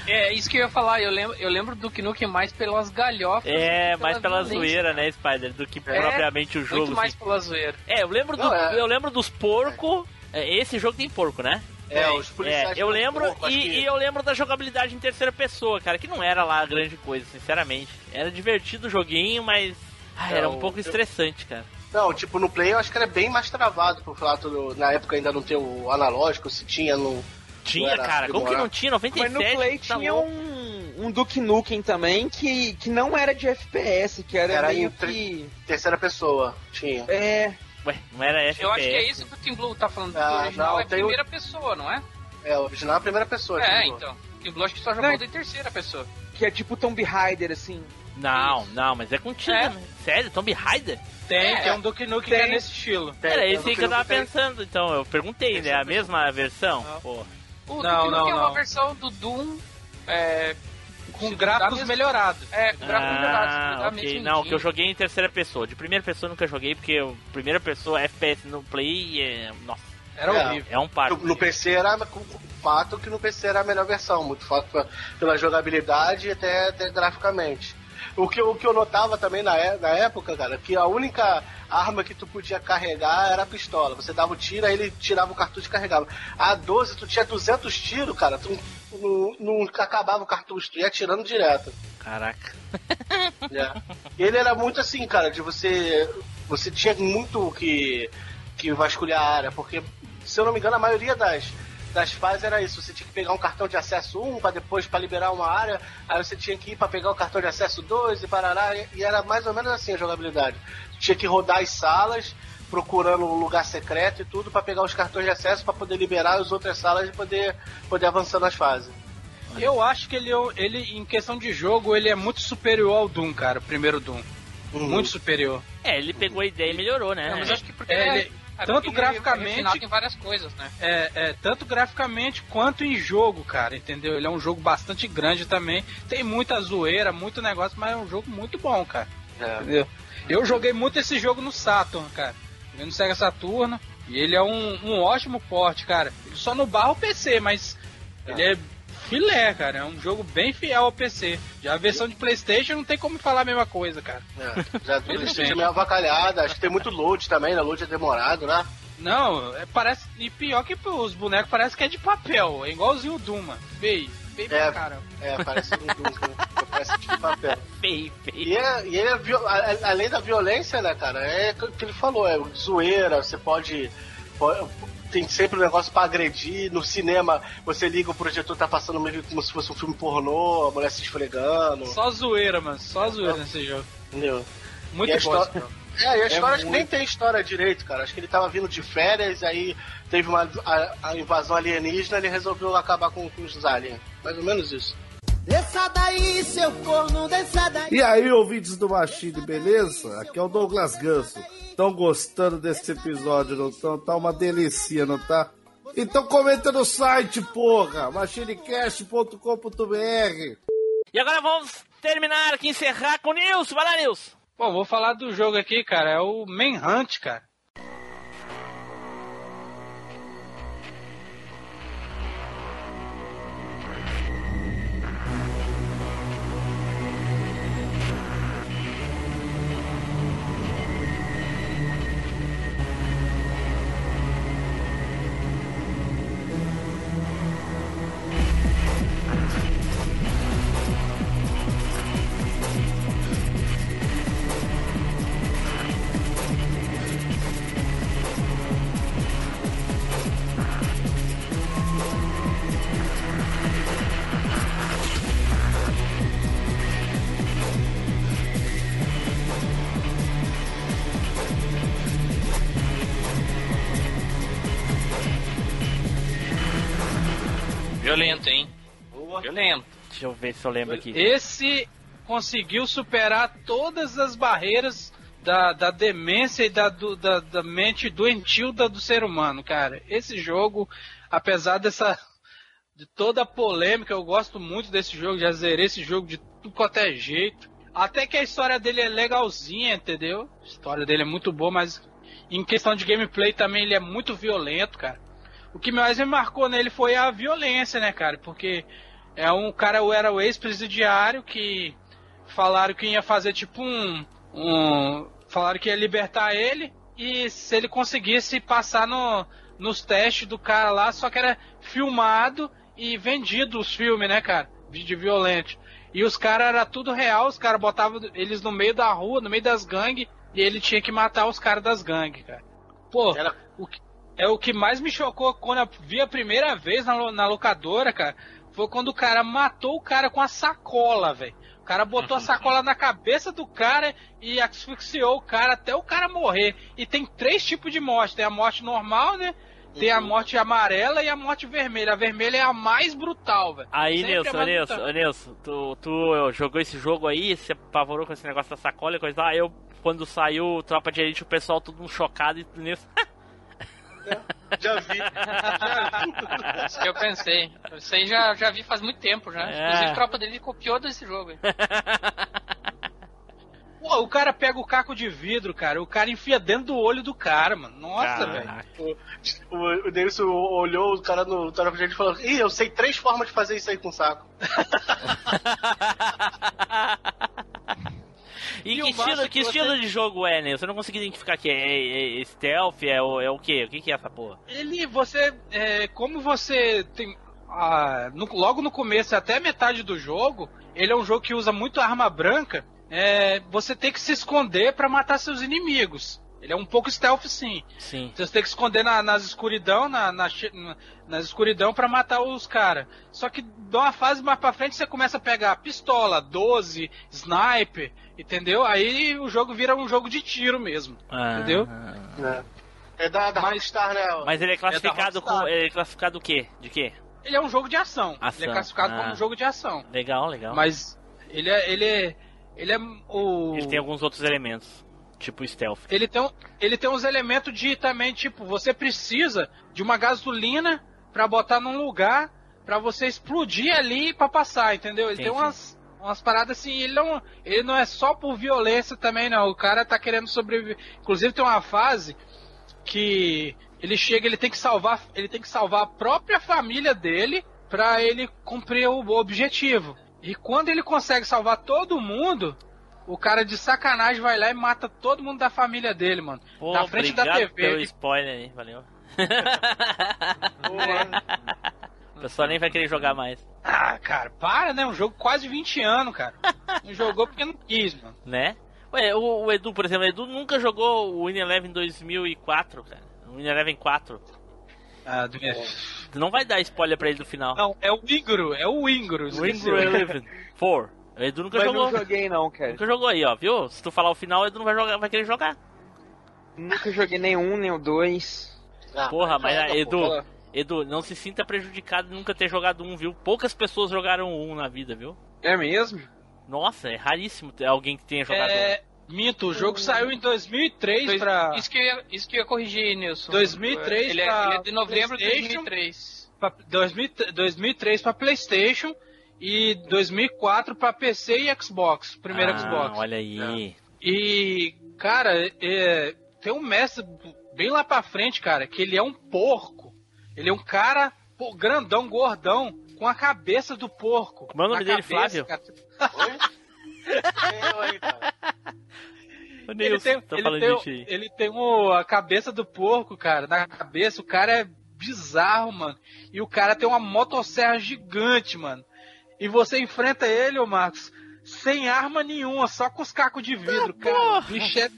É, isso que eu ia falar, eu lembro, eu lembro do Nukem mais pelas galhofas. É, mais pela zoeira, né, Spider, do que É, propriamente o jogo. Muito mais assim. pela zoeira. É, eu lembro, do, Não, é. eu lembro dos porcos. Esse jogo tem porco, né? É, os policiais. É, eu lembro porco, e, que- e eu lembro da jogabilidade em terceira pessoa, cara, que não era lá grande coisa, sinceramente. Era divertido o joguinho, mas Ah, era um pouco estressante, cara. Não, tipo, no Play eu acho que era bem mais travado, por fato do, na época ainda não ter o analógico, se tinha no. Tinha, cara. Como que não tinha? 97? Mas no Play tá tinha um, um Duke Nukem também que, que não era de FPS, que era, Era meio que... Terceira pessoa, tinha. É, Ué, não era FPS. Eu acho que é isso que o Team Blue tá falando. Ah, o original não, é o- primeira pessoa, não é? É, o original é a primeira pessoa. É, então. O Team Blue acho que só jogou Não, em terceira pessoa. que é tipo Tomb Raider, assim. Não, não, mas é contigo, É. né? Sério, Tomb Raider? Tem, É. tem um Duke Nukem que é nesse estilo. Tem, Era esse aí que eu tava tem. pensando, então. Eu perguntei, né? A mesma versão? Não. Pô. O Não, Duke Nukem é não. uma versão do Doom é, Com gráficos mesmo- melhorados. É, com gráficos melhorados. Ah, dá ok. mesmo Não, que eu joguei em terceira pessoa. De primeira pessoa eu nunca joguei, porque eu, primeira pessoa, FPS no Play, é... Nossa, Era É. horrível. é um par. No, no PC era fato que no PC era a melhor versão, muito fato pela- pela jogabilidade e até, até graficamente. O que, eu- o que eu notava também na, na época, cara, que a única arma que tu podia carregar era a pistola. Você dava o tiro, aí ele tirava o cartucho e carregava. A 12, tu tinha 200 tiros, cara, tu não, não acabava o cartucho, tu ia atirando direto. Caraca. É. Ele era muito assim, cara, de você. Você tinha muito que, que vasculhar a área, porque, se eu não me engano, a maioria das, das fases era isso. Você tinha que pegar um cartão de acesso 1 para depois para liberar uma área, aí você tinha que ir para pegar o cartão de acesso 2 e parará, e- e era mais ou menos assim a jogabilidade. Tinha que rodar as salas procurando um lugar secreto e tudo para pegar os cartões de acesso para poder liberar as outras salas e poder, poder avançar nas fases. Eu acho que ele, ele, em questão de jogo, ele é muito superior ao Doom, cara, o primeiro Doom. Uhum. Muito superior. É, ele pegou a ideia e melhorou, né? Não, mas acho que porque É, ele, ele- é tanto graficamente- é refinado em várias coisas, né? É, é, tanto graficamente quanto em jogo, cara, entendeu? Ele é um jogo bastante grande também. Tem muita zoeira, muito negócio, mas é um jogo muito bom, cara. É. Entendeu? Eu joguei muito esse jogo no Saturn, cara. No Sega Saturno. E ele é um, um ótimo porte, cara. Ele só no barra o PC, mas ele é filé, cara. É um jogo bem fiel ao PC. Já a versão de Playstation não tem como falar a mesma coisa, cara. É, já tudo Ele esteja tem. meio avacalhada. Acho que tem muito load também, né? Load é demorado, né? Não, é, parece. E pior que os bonecos parece que é de papel. É igualzinho o mano. Feio. Feio pra É, caramba. é, parece um Doom, parece de papel. Feio, feio. E, é, e ele é a- além da violência, né, cara, é o que ele falou, é zoeira, você pode. pode- tem sempre um negócio pra agredir. No cinema, você liga o projetor, tá passando meio como se fosse um filme pornô, a mulher se esfregando. Só zoeira, mano. Só zoeira nesse jogo. Entendeu? Muito E história-. É, e a É história acho que nem muito. tem história direito, cara. Acho que ele tava vindo de férias, aí teve uma a, a invasão alienígena, ele resolveu acabar com, com os aliens. Mais ou menos isso. Desça daí, seu corno, desça daí. E aí, ouvintes do Machine, beleza? Aqui é o Douglas Ganso. Estão gostando desse episódio, não estão? Tá uma delícia, não tá? Então comenta no site, porra! machinecast.com.br E agora vamos terminar aqui, encerrar com o Nilson. Vai lá, Nilson. Bom, vou falar do jogo aqui, cara. É o Manhunt, cara. Deixa eu ver se eu lembro aqui. Esse conseguiu superar todas as barreiras da, da demência e da, do- da, da mente doentio da- do ser humano, cara. Esse jogo, apesar dessa. de toda a polêmica, eu gosto muito desse jogo, já zerei esse jogo de tudo quanto é jeito. Até que a história dele é legalzinha, entendeu? A história dele é muito boa, mas em questão de gameplay também ele é muito violento, cara. O que mais me marcou nele foi a violência, né, cara? Porque é um cara, era o ex-presidiário que falaram que ia fazer tipo um, um. Falaram que ia libertar ele e se ele conseguisse passar no, nos testes do cara lá, só que era filmado e vendido os filmes, né, cara? Vídeo violento. E os caras era tudo real, os caras botavam eles no meio da rua, no meio das gangues, e ele tinha que matar os caras das gangues, cara. Pô, era... o que, é o que mais me chocou quando eu vi a primeira vez na, na locadora, cara, foi quando o cara matou o cara com a sacola, velho. O cara botou a sacola na cabeça do cara e asfixiou o cara até o cara morrer. E tem três tipos de morte. Tem a morte normal, né? Tem a uhum. morte amarela e a morte vermelha. A vermelha é a mais brutal, velho. Aí, Sempre Nilson, é Nilson, Nilson, tu, tu jogou esse jogo aí, você apavorou com esse negócio da sacola e coisa lá. Eu, quando saiu Tropa de Elite, o pessoal todo chocado e Nilson. Já vi. Já vi. Isso que eu pensei. Isso aí já, já vi faz muito tempo já. É. Inclusive, a tropa dele copiou desse jogo. Pô, o cara pega o caco de vidro, cara. O cara enfia dentro do olho do cara, mano. Nossa, velho. O, o, o Denilson olhou o cara no de e falou: Ih, eu sei três formas de fazer isso aí com saco. E, que estilo, que estilo de jogo é, né? Você não conseguiu identificar que é, é, é stealth, é, o, é o quê? O que, que é essa porra? Ele, você, é, como você tem, ah, no, logo no começo até metade do jogo, ele é um jogo que usa muito arma branca, é, você tem que se esconder para matar seus inimigos. Ele é um pouco stealth, sim. Sim. Você tem que esconder na, nas escuridão, na, na, nas escuridão para matar os caras. Só que de uma fase mais pra frente você começa a pegar pistola, 12, sniper, entendeu? Aí o jogo vira um jogo de tiro mesmo. Ah, entendeu? É. é da, da Mas, Rockstar, né? Mas ele é classificado é com. Ele é classificado o quê? De quê? Ele é um jogo de ação. ação. Ele é classificado ah. como um jogo de ação. Legal, legal. Mas ele é. Ele é, ele é o. Ele tem alguns outros elementos. Tipo stealth. Ele tem, ele tem uns elementos de também, tipo, você precisa de uma gasolina para botar num lugar para você explodir ali para passar, entendeu? Ele sim, tem umas, umas paradas assim, ele não, ele não é só por violência também, não. O cara tá querendo sobreviver. Inclusive tem uma fase que ele chega, ele tem que salvar, ele tem que salvar a própria família dele para ele cumprir o objetivo. E quando ele consegue salvar todo mundo, o cara de sacanagem vai lá e mata todo mundo da família dele, mano. Pô, na frente da TV. Pelo spoiler aí, valeu. o pessoal nem vai querer jogar mais. Ah, cara, para, né? Um jogo quase 20 anos, cara. Não jogou porque não quis, mano. Né? Ué, o, o, Edu, por exemplo, o Edu nunca jogou o Win Eleven 2004, cara. O Win Eleven 4. Ah, do... Não vai dar spoiler pra ele do final. Não, é o Ingro, é o Ingro. O Ingro Eleven 4. O Edu nunca Mas jogou. não joguei não, cara. Nunca jogou aí, ó, viu? Se tu falar o final, o Edu não vai, jogar, vai querer jogar. Nunca joguei nenhum, nem o dois. Ah, porra, mas ah, Edu, Edu, não se sinta prejudicado de nunca ter jogado um, viu? Poucas pessoas jogaram um na vida, viu? É mesmo? Nossa, é raríssimo ter alguém que tenha jogado é... um. Minto, o jogo saiu em 2003 Dois, pra... Isso que, eu ia, isso que eu ia corrigir, Nilson. 2003 ele, pra é, ele é de novembro de 2003. Pra 2003 pra Playstation e 2004 para PC e Xbox, primeiro ah, Xbox. Olha aí. É. E, cara, é, tem um mestre bem lá pra frente, cara, que ele é um porco. Ele é um cara pô, grandão, gordão, com a cabeça do porco. Como é o nome dele, Flávio? Cara. Oi? ele tem, tá ele, tem, ele tem o, a cabeça do porco, cara, na cabeça. O cara é bizarro, mano. E o cara tem uma motosserra gigante, mano. E você enfrenta ele, ô Marcos, sem arma nenhuma, só com os cacos de vidro, ah, cara. O bicho é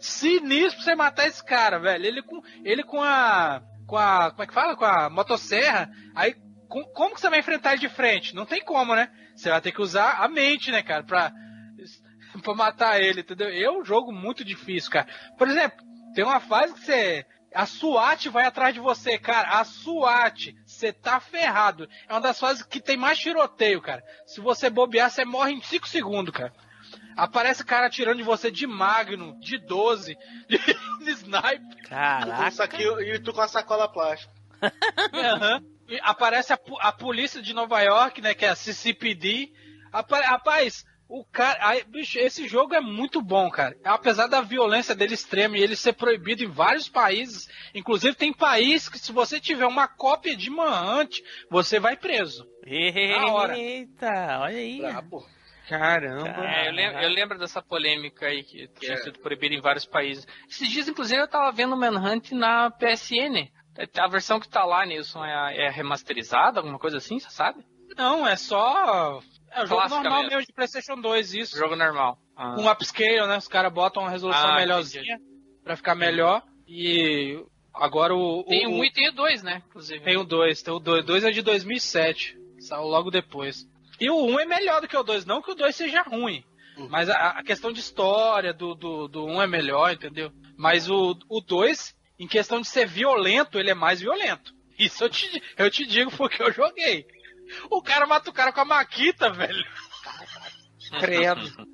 sinistro pra você matar esse cara, velho. Ele com, ele com a. Com a. Como é que fala? Com a motosserra. Aí, com, como que você vai enfrentar ele de frente? Não tem como, né? Você vai ter que usar a mente, né, cara? Pra, pra matar ele, entendeu? É um jogo muito difícil, cara. Por exemplo, tem uma fase que você a SWAT vai atrás de você, cara. A SWAT, você tá ferrado. É uma das fases que tem mais tiroteio, cara. Se você bobear, você morre em 5 segundos, cara. Aparece cara atirando de você de Magno, de 12, de, de sniper. Caraca. e tu com a sacola plástica. uhum. E aparece a, a polícia de Nova York, né? Que é a CCPD. Rapaz, o cara, aí, bicho, esse jogo é muito bom, cara. Apesar da violência dele extrema e ele ser proibido em vários países, inclusive tem país que se você tiver uma cópia de Manhunt, você vai preso. Eita, olha aí. Brabo. Caramba. É, eu, lembro, eu, lembro, dessa polêmica aí que tinha é. sido proibida em vários países. Esses dias, inclusive, eu tava vendo Manhunt na PSN. A versão que tá lá, Nilson, é, é remasterizada, alguma coisa assim, você sabe? Não, é só É o jogo Clássica normal mesmo. mesmo de PlayStation 2, isso. Jogo normal. Ah. Com upscale, né? Os caras botam uma resolução ah, melhorzinha entendi. pra ficar melhor. E agora o. Tem o 1 um e tem o 2, né? Inclusive. Tem o 2. Tem o 2. O 2 é de 2007. Saiu logo depois. E o 1 um é melhor do que o 2. Não que o 2 seja ruim. Uhum. Mas a, a, questão de história do 1 do, do um é melhor, entendeu? Mas o 2, em questão de ser violento, ele é mais violento. Isso eu te, eu te digo porque eu joguei. O cara mata o cara com a maquita, velho. Credo.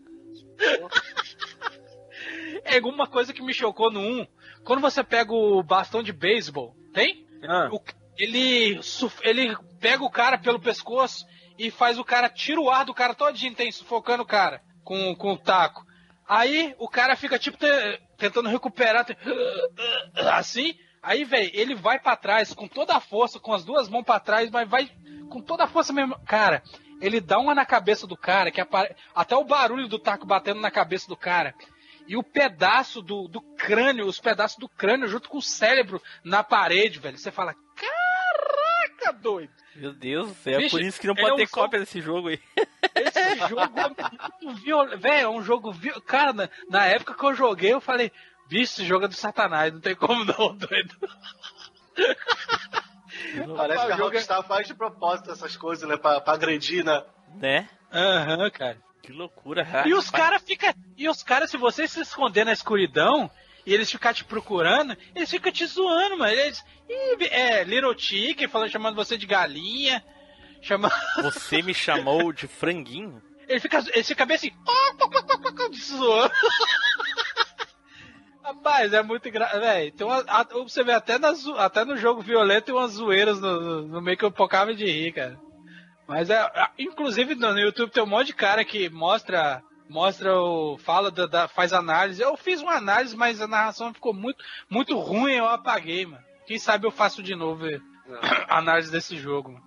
é alguma coisa que me chocou no 1. Quando você pega o bastão de beisebol, tem? Ah. O, ele, ele pega o cara pelo pescoço e faz o cara, tira o ar do cara todinho, tem, sufocando o cara com, com o taco. Aí o cara fica tipo te, tentando recuperar, te, assim. Aí, velho, ele vai para trás com toda a força, com as duas mãos para trás, mas vai com toda a força mesmo. Cara, ele dá uma na cabeça do cara, que apare... até o barulho do taco batendo na cabeça do cara. E o pedaço do, do crânio, os pedaços do crânio junto com o cérebro na parede, velho. Você fala, caraca, doido. Meu Deus do céu, é por isso que não pode é ter um cópia desse jogo aí. Esse jogo é muito violento. Velho, é um jogo violento. Cara, na, na, época que eu joguei, eu falei, bicho, esse jogo é do satanás, não tem como não, doido. Parece que a Rockstar é... faz de propósito essas coisas, né? Pra, pra agredir, né? Né? Aham, uhum, cara. Que loucura, E os caras ficam. E os caras, se você se esconder na escuridão e eles ficar te procurando, eles ficam te zoando, mano. Eles. é, Little Chicken, falando, chamando você de galinha. Chamando... Você me chamou de franguinho? Ele fica, ele fica bem assim. zoando. Rapaz, é muito engraçado. Tem uma, você vê até, na, até no jogo violento tem umas zoeiras no, no meio que eu pocava de rir, cara. Mas é. Inclusive no YouTube tem um monte de cara que mostra. Mostra o. Fala da, da, faz análise. Eu fiz uma análise, mas a narração ficou muito, muito ruim, eu apaguei, mano. Quem sabe eu faço de novo a análise desse jogo.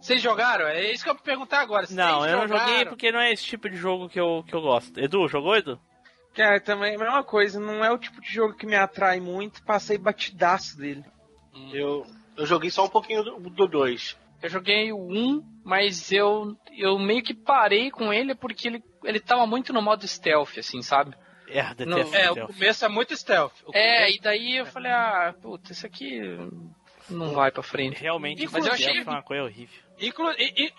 Vocês jogaram? É isso que eu vou perguntar agora. não, eu não joguei porque não é esse tipo de jogo que eu, que eu gosto. Edu, jogou, Edu? Cara, também é a mesma coisa, não é o tipo de jogo que me atrai muito, passei batidaço dele. Eu, eu joguei só um pouquinho do 2. Eu joguei o 1, mas eu, eu meio que parei com ele porque ele, ele tava muito no modo stealth, assim, sabe? É, no, é o começo é muito stealth. É, e daí eu falei, ah, puta, isso aqui não vai pra frente. Realmente, mas eu achei uma coisa horrível. Inclu,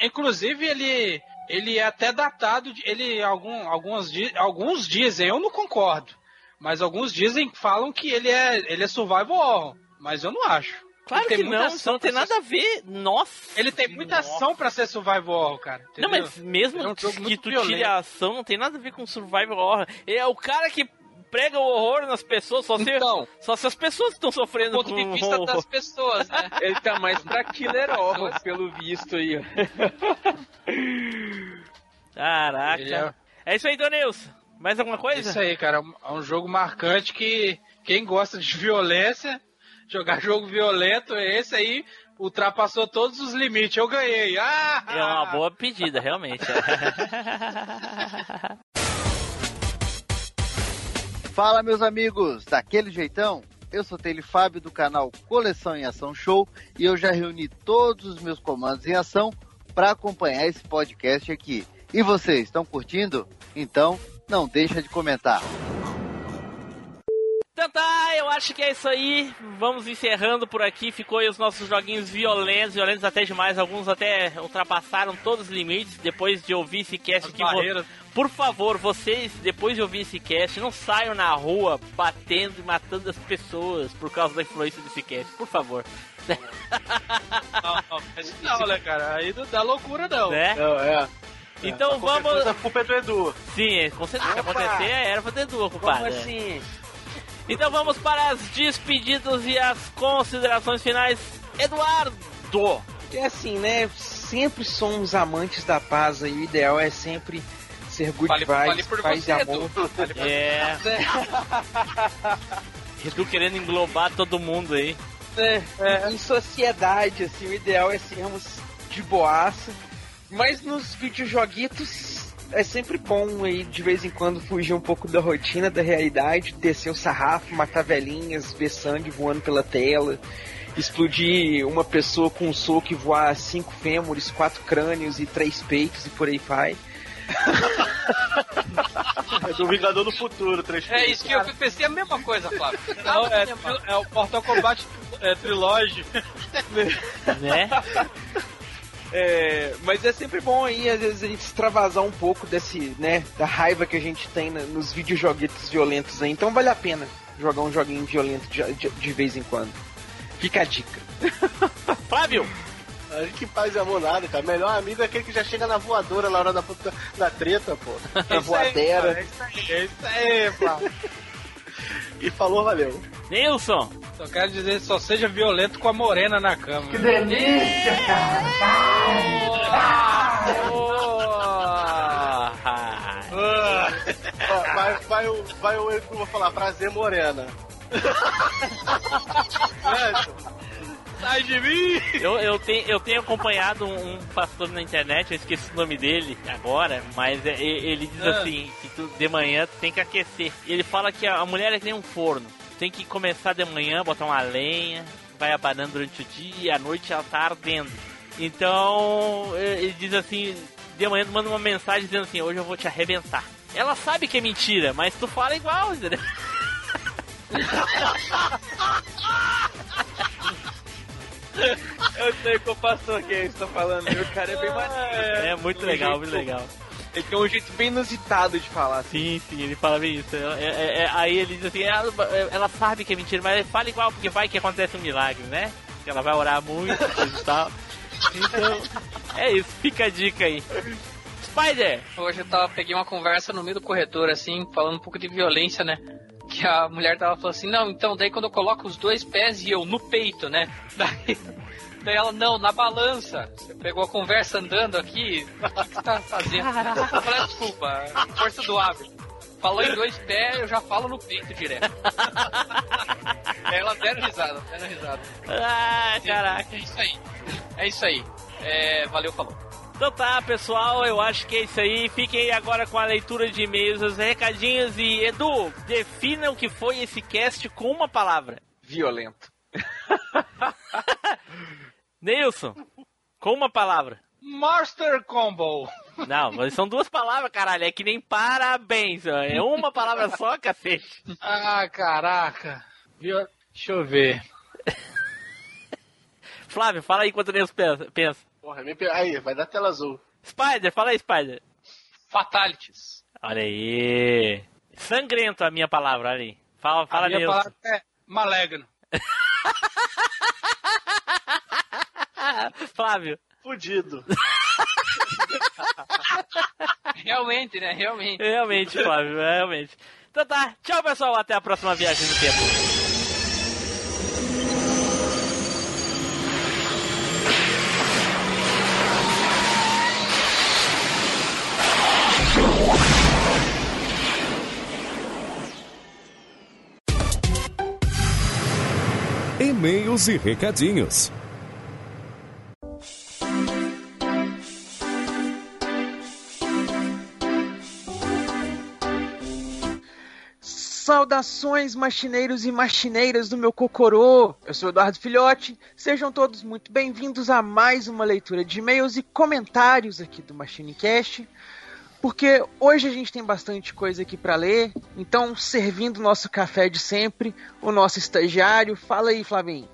inclusive, ele, ele é até datado, ele algum, alguns, alguns dizem, eu não concordo, mas alguns dizem, falam que ele é, ele é survival horror, mas eu não acho. Claro que não, isso não tem nada ser... a ver. Nossa. Ele tem muita nossa. ação para ser survival horror, cara. Entendeu? Não, mas mesmo é um que tu violento. tire a ação, não tem nada a ver com survival horror. É o cara que prega o horror nas pessoas, só se, então, só se as pessoas estão sofrendo do ponto de vista horror. das pessoas, né? Ele tá mais pra killer horror, pelo visto aí. Caraca. É... é... isso aí, Donilson. Mais alguma coisa? É isso aí, cara. É um jogo marcante que quem gosta de violência jogar jogo violento, esse aí ultrapassou todos os limites. Eu ganhei. Ah! É uma boa pedida, realmente. Fala, meus amigos, daquele jeitão? Eu sou Tele Fábio do canal Coleção em Ação Show e eu já reuni todos os meus comandos em ação para acompanhar esse podcast aqui. E vocês estão curtindo? Então, não deixa de comentar. Então tá, eu acho que é isso aí. Vamos encerrando por aqui. Ficou aí os nossos joguinhos violentos, violentos até demais. Alguns até ultrapassaram todos os limites. Depois de ouvir esse cast aqui, por favor, vocês, depois de ouvir esse cast, não saiam na rua batendo e matando as pessoas por causa da influência desse cast. Por favor. Não, não, não né, cara? Aí não dá loucura, não. Né? Não, é. Então vamos. A culpa é do Edu. Sim, com certeza. O que acontecer é era do Edu, culpado. Como assim? Então vamos para as despedidas e as considerações finais. Eduardo! É assim, né? Sempre somos amantes da paz e o ideal é sempre ser good vale, vibes, vale paz e amor. Vale é. Edu querendo englobar todo mundo aí. É, é, em sociedade, assim, o ideal é sermos de boaça. Mas nos videojoguitos é sempre bom aí de vez em quando fugir um pouco da rotina, da realidade, descer o sarrafo, matar velhinhas, ver sangue voando pela tela, explodir uma pessoa com um soco e voar cinco fêmures, quatro crânios e três peitos e por aí vai. é do Vingador do Futuro, três É isso que eu pensei a mesma coisa, Flávio. Não, é, é o Mortal Kombat é, Trilogy. Né? É, mas é sempre bom aí, às vezes, a gente extravasar um pouco desse, né, da raiva que a gente tem na, nos videojoguetes violentos aí. Então vale a pena jogar um joguinho violento de, de, de vez em quando. Fica a dica. Flávio! A gente que faz amor nada, cara. Melhor amigo é aquele que já chega na voadora na hora da, da treta, pô. Na voadeira. É isso aí, é isso aí, Flávio. e falou, valeu. Nilson! Só quero dizer, só seja violento com a morena na cama. Que delícia, cara! vai, vai, o, vai o eu vou falar, prazer morena. Sai de mim! Eu, eu, tenho, eu tenho acompanhado um, um, pastor na internet, eu esqueci o nome dele agora, mas é, ele diz ah. assim, que tu, de manhã tu tem que aquecer. Ele fala que a mulher é que nem um forno. Tem que começar de manhã, botar uma lenha, vai abanando durante o dia e à noite ela tá ardendo. Então, ele diz assim, de manhã tu manda uma mensagem dizendo assim, hoje eu vou te arrebentar. Ela sabe que é mentira, mas tu fala igual, entendeu? Eu sei que o pastor que está falando, o cara é bem maneiro. É, é muito legal, muito legal. Ele tem um jeito bem inusitado de falar. Assim. Sim, sim, ele fala bem isso. É, é, é, aí ele diz assim, ela, ela, sabe que é mentira, mas fala igual, porque vai que acontece um milagre, né? Que ela vai orar muito e tal. Então, é isso, fica a dica aí. Spider! Hoje eu tava, peguei uma conversa no meio do corredor, assim, falando um pouco de violência, né? Que a mulher tava falando assim, não, então daí quando eu coloco os dois pés e eu no peito, né? Daí, daí ela, não, na balança. Você pegou a conversa andando aqui, o que você tá fazendo? Eu falei, desculpa, força do hábito. Falou em dois pés, eu já falo no peito direto. Ela deram risada, deram risada. Ah, caraca. É isso aí. É isso aí. É, valeu, falou. Então tá, pessoal, eu acho que é isso aí. Fiquem aí agora com a leitura de e-mails, os recadinhos e Edu, defina o que foi esse cast com uma palavra. Violento. Nilson, com uma palavra. Master Combo. Não, mas são duas palavras, caralho. É que nem parabéns. Ó. É uma palavra só, cacete. Ah, caraca. Deixa eu ver. Flávio, fala aí enquanto o Nilson pensa. Porra, me... aí, vai dar tela azul. Spider, fala aí, Spider. Fatalities. Olha aí. Sangrento a minha palavra, olha aí. Fala, fala a minha Nilson. palavra é malegno. Flávio. Fudido. realmente, né? Realmente. Realmente, Flávio, realmente. Então tá, tchau pessoal, até a próxima viagem no tempo. E-mails e recadinhos. Saudações, machineiros e machineiras do meu Cocorô! Eu sou Eduardo Filhote, sejam todos muito bem-vindos a mais uma leitura de e-mails e comentários aqui do MachineCast porque hoje a gente tem bastante coisa aqui para ler. Então, servindo o nosso café de sempre, o nosso estagiário. Fala aí, Flavinho.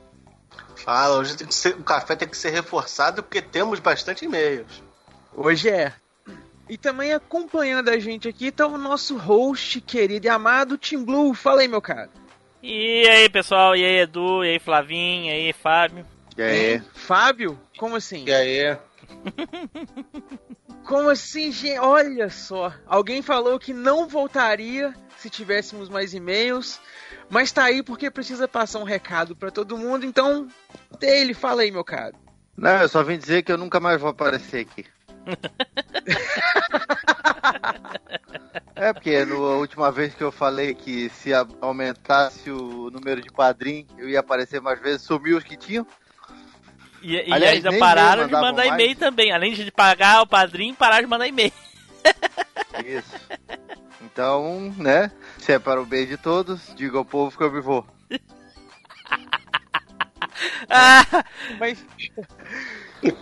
Fala, hoje ser, o café tem que ser reforçado porque temos bastante e-mails. Hoje é. E também acompanhando a gente aqui está o nosso host querido e amado Tim Blue. Fala aí, meu cara. E aí, pessoal? E aí, Edu? E aí, Flavinho? E aí, Fábio? E aí? Fábio? Como assim? E aí? Como assim, gente? Olha só. Alguém falou que não voltaria se tivéssemos mais e-mails. Mas tá aí porque precisa passar um recado para todo mundo. Então, ele, fala aí, meu caro. Não, eu só vim dizer que eu nunca mais vou aparecer aqui. é porque na última vez que eu falei que se aumentasse o número de padrinhos, eu ia aparecer mais vezes, sumiu os que tinham. E, e Aliás, ainda pararam de mandar e-mail também. Além de pagar o padrinho, pararam de mandar e-mail. Isso. Então, né? Se é para o bem de todos, diga ao povo que eu me vou. ah, mas,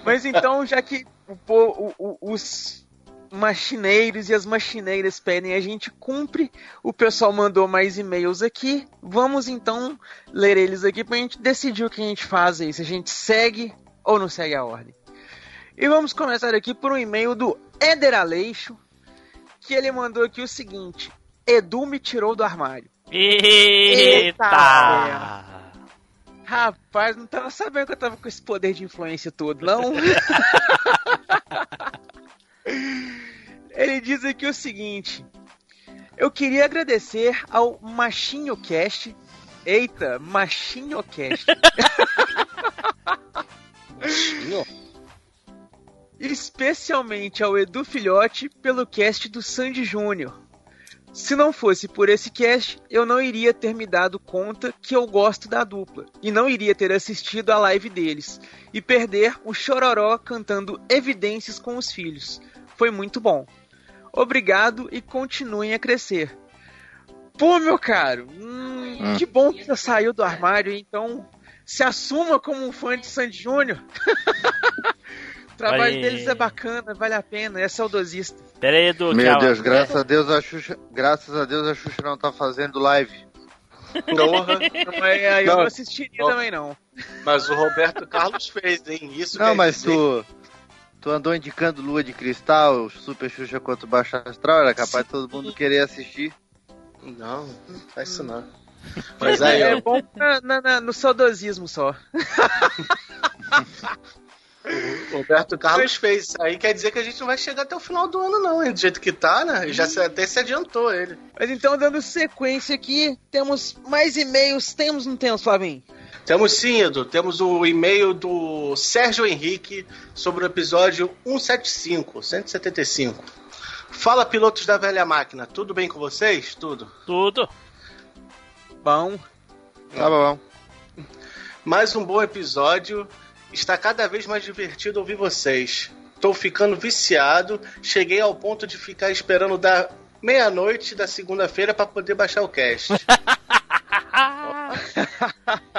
mas então, já que o, o, os machineiros e as machineiras pedem a gente cumpre, o pessoal mandou mais e-mails aqui, vamos então ler eles aqui pra gente decidir o que a gente faz aí, se a gente segue ou não segue a ordem. E vamos começar aqui por um e-mail do Eder Aleixo, que ele mandou aqui o seguinte: Edu me tirou do armário. Eita! Eita Rapaz, não tava sabendo que eu tava com esse poder de influência todo, não? Ele diz aqui o seguinte: Eu queria agradecer ao Machinho Cast. Eita, Machinho Cast. Machinho? Especialmente ao Edu Filhote pelo cast do Sandy Júnior. Se não fosse por esse cast, eu não iria ter me dado conta que eu gosto da dupla e não iria ter assistido a live deles e perder o Chororó cantando Evidências com os filhos. Foi muito bom. Obrigado e continuem a crescer. Pô, meu caro, hum, hum. que bom que você saiu do armário, então se assuma como um fã de Sandy Júnior. O trabalho deles é bacana, vale a pena, é saudosista. Pera aí, Edu, Meu tchau. Deus, graças a Deus a Xuxa, graças a Deus a Xuxa não tá fazendo live. Porra. eu não, não assistiria não. também não. Mas o Roberto Carlos fez, hein? Isso Não, mas dizer... tu andou indicando Lua de Cristal, Super Xuxa quanto Baixa Astral, era capaz de todo mundo querer assistir. Não, não faz isso não. Mas aí, é, é bom na, na, no saudosismo só. O Roberto Carlos fez isso aí, quer dizer que a gente não vai chegar até o final do ano, não, hein? Do jeito que tá, né? Já se, até se adiantou ele. Mas então, dando sequência aqui, temos mais e-mails. Temos, não temos, Flavinho? Temos sim, Edu. Temos o e-mail do Sérgio Henrique sobre o episódio 175, 175. Fala, pilotos da velha máquina. Tudo bem com vocês? Tudo? Tudo. Bom. Tá bom. Mais um bom episódio. Está cada vez mais divertido ouvir vocês. Tô ficando viciado. Cheguei ao ponto de ficar esperando dar meia-noite da segunda-feira para poder baixar o cast.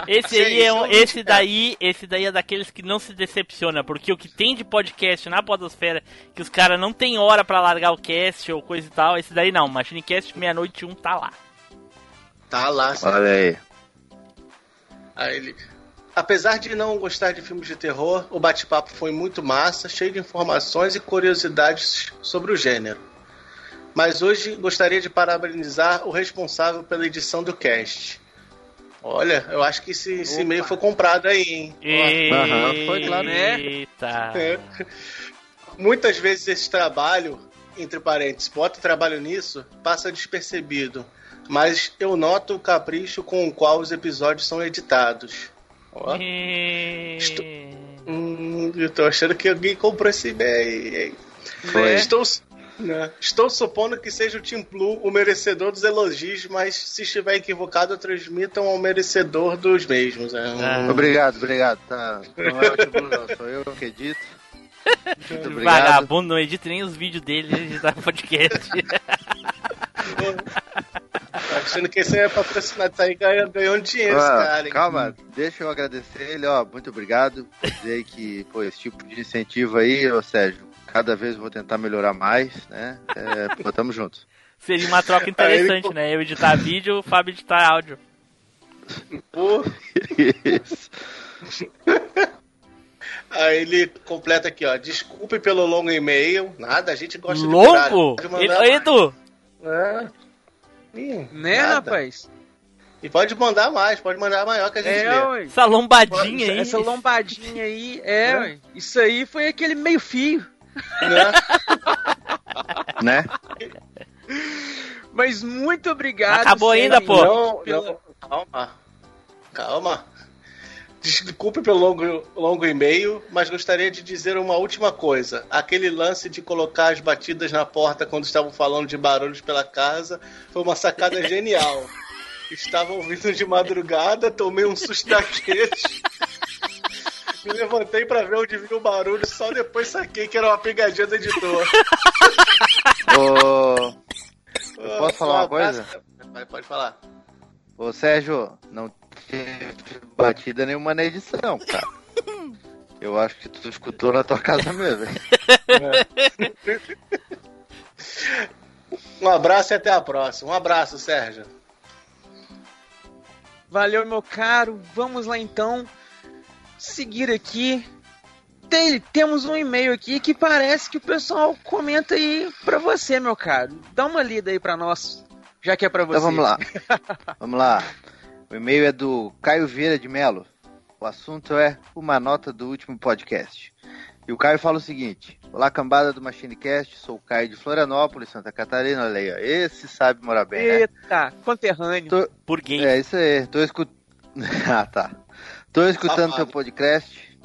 esse aí é um, esse daí, esse daí é daqueles que não se decepciona, porque o que tem de podcast na podosfera que os caras não tem hora para largar o cast ou coisa e tal, esse daí não, Machine Cast meia-noite um tá lá. Tá lá. Sim. Olha aí. Aí ele Apesar de não gostar de filmes de terror, o bate-papo foi muito massa, cheio de informações e curiosidades sobre o gênero. Mas hoje gostaria de parabenizar o responsável pela edição do cast. Olha, eu acho que esse, esse e-mail foi comprado aí, hein? Eita. foi claro, né? Eita. É. Muitas vezes esse trabalho, entre parênteses, bota trabalho nisso, passa despercebido. Mas eu noto o capricho com o qual os episódios são editados. E... Estou... Hum, eu tô achando que alguém comprou esse e-mail. Estou, né? Estou supondo que seja o Team Blue o merecedor dos elogios, mas se estiver equivocado, transmitam ao merecedor dos mesmos. É um... Obrigado, obrigado. Tá. Não é o Team Blue, não. Sou eu que edito. Vagabundo, não edita nem os vídeos dele, editar podcast. Achando que esse é patrocinado, tá aí ganhando, ganhando dinheiro, ah, cara. Calma, deixa eu agradecer ele, ó, muito obrigado. Dizer que, pô, esse tipo de incentivo aí, ô Sérgio, cada vez vou tentar melhorar mais, né? É, pô, tamo junto. Seria uma troca interessante, ele... né? Eu editar vídeo, o Fábio editar áudio. Pô. Isso. Aí ele completa aqui, ó. Desculpe pelo longo e-mail. Nada, a gente gosta longo? de Longo? Edu! É. Ih, né, nada. rapaz? E pode mandar mais, pode mandar maior que a gente é, lê. Essa lombadinha aí. Essa lombadinha aí, é, é. Isso aí foi aquele meio fio. Né? né? Mas muito obrigado. Acabou ainda, pô. Não, não, calma. Calma. Desculpe pelo longo, longo e-mail, mas gostaria de dizer uma última coisa. Aquele lance de colocar as batidas na porta quando estavam falando de barulhos pela casa foi uma sacada genial. Estava ouvindo de madrugada, tomei um susto daqueles. Me levantei para ver onde vinha o barulho, só depois saquei que era uma pegadinha do editor. Ô, eu posso falar uma coisa? Pode falar. Ô Sérgio, não teve batida nenhuma na edição, cara. Eu acho que tu escutou na tua casa mesmo. hein? Um abraço e até a próxima. Um abraço, Sérgio. Valeu, meu caro. Vamos lá então. Seguir aqui. Tem- temos um e-mail aqui que parece que o pessoal comenta aí pra você, meu caro. Dá uma lida aí pra nós, já que é pra você. Então vamos lá. Vamos lá. O e-mail é do Caio Vieira de Melo. O assunto é uma nota do último podcast. E o Caio fala o seguinte: Olá, cambada do MachineCast, sou o Caio de Florianópolis, Santa Catarina. Olha aí, ó. esse sabe morar bem, né? Eita, conterrâneo. Tô... Burguês. É isso aí. Tô escut... ah, tá. Tô escutando Safado. teu podcast.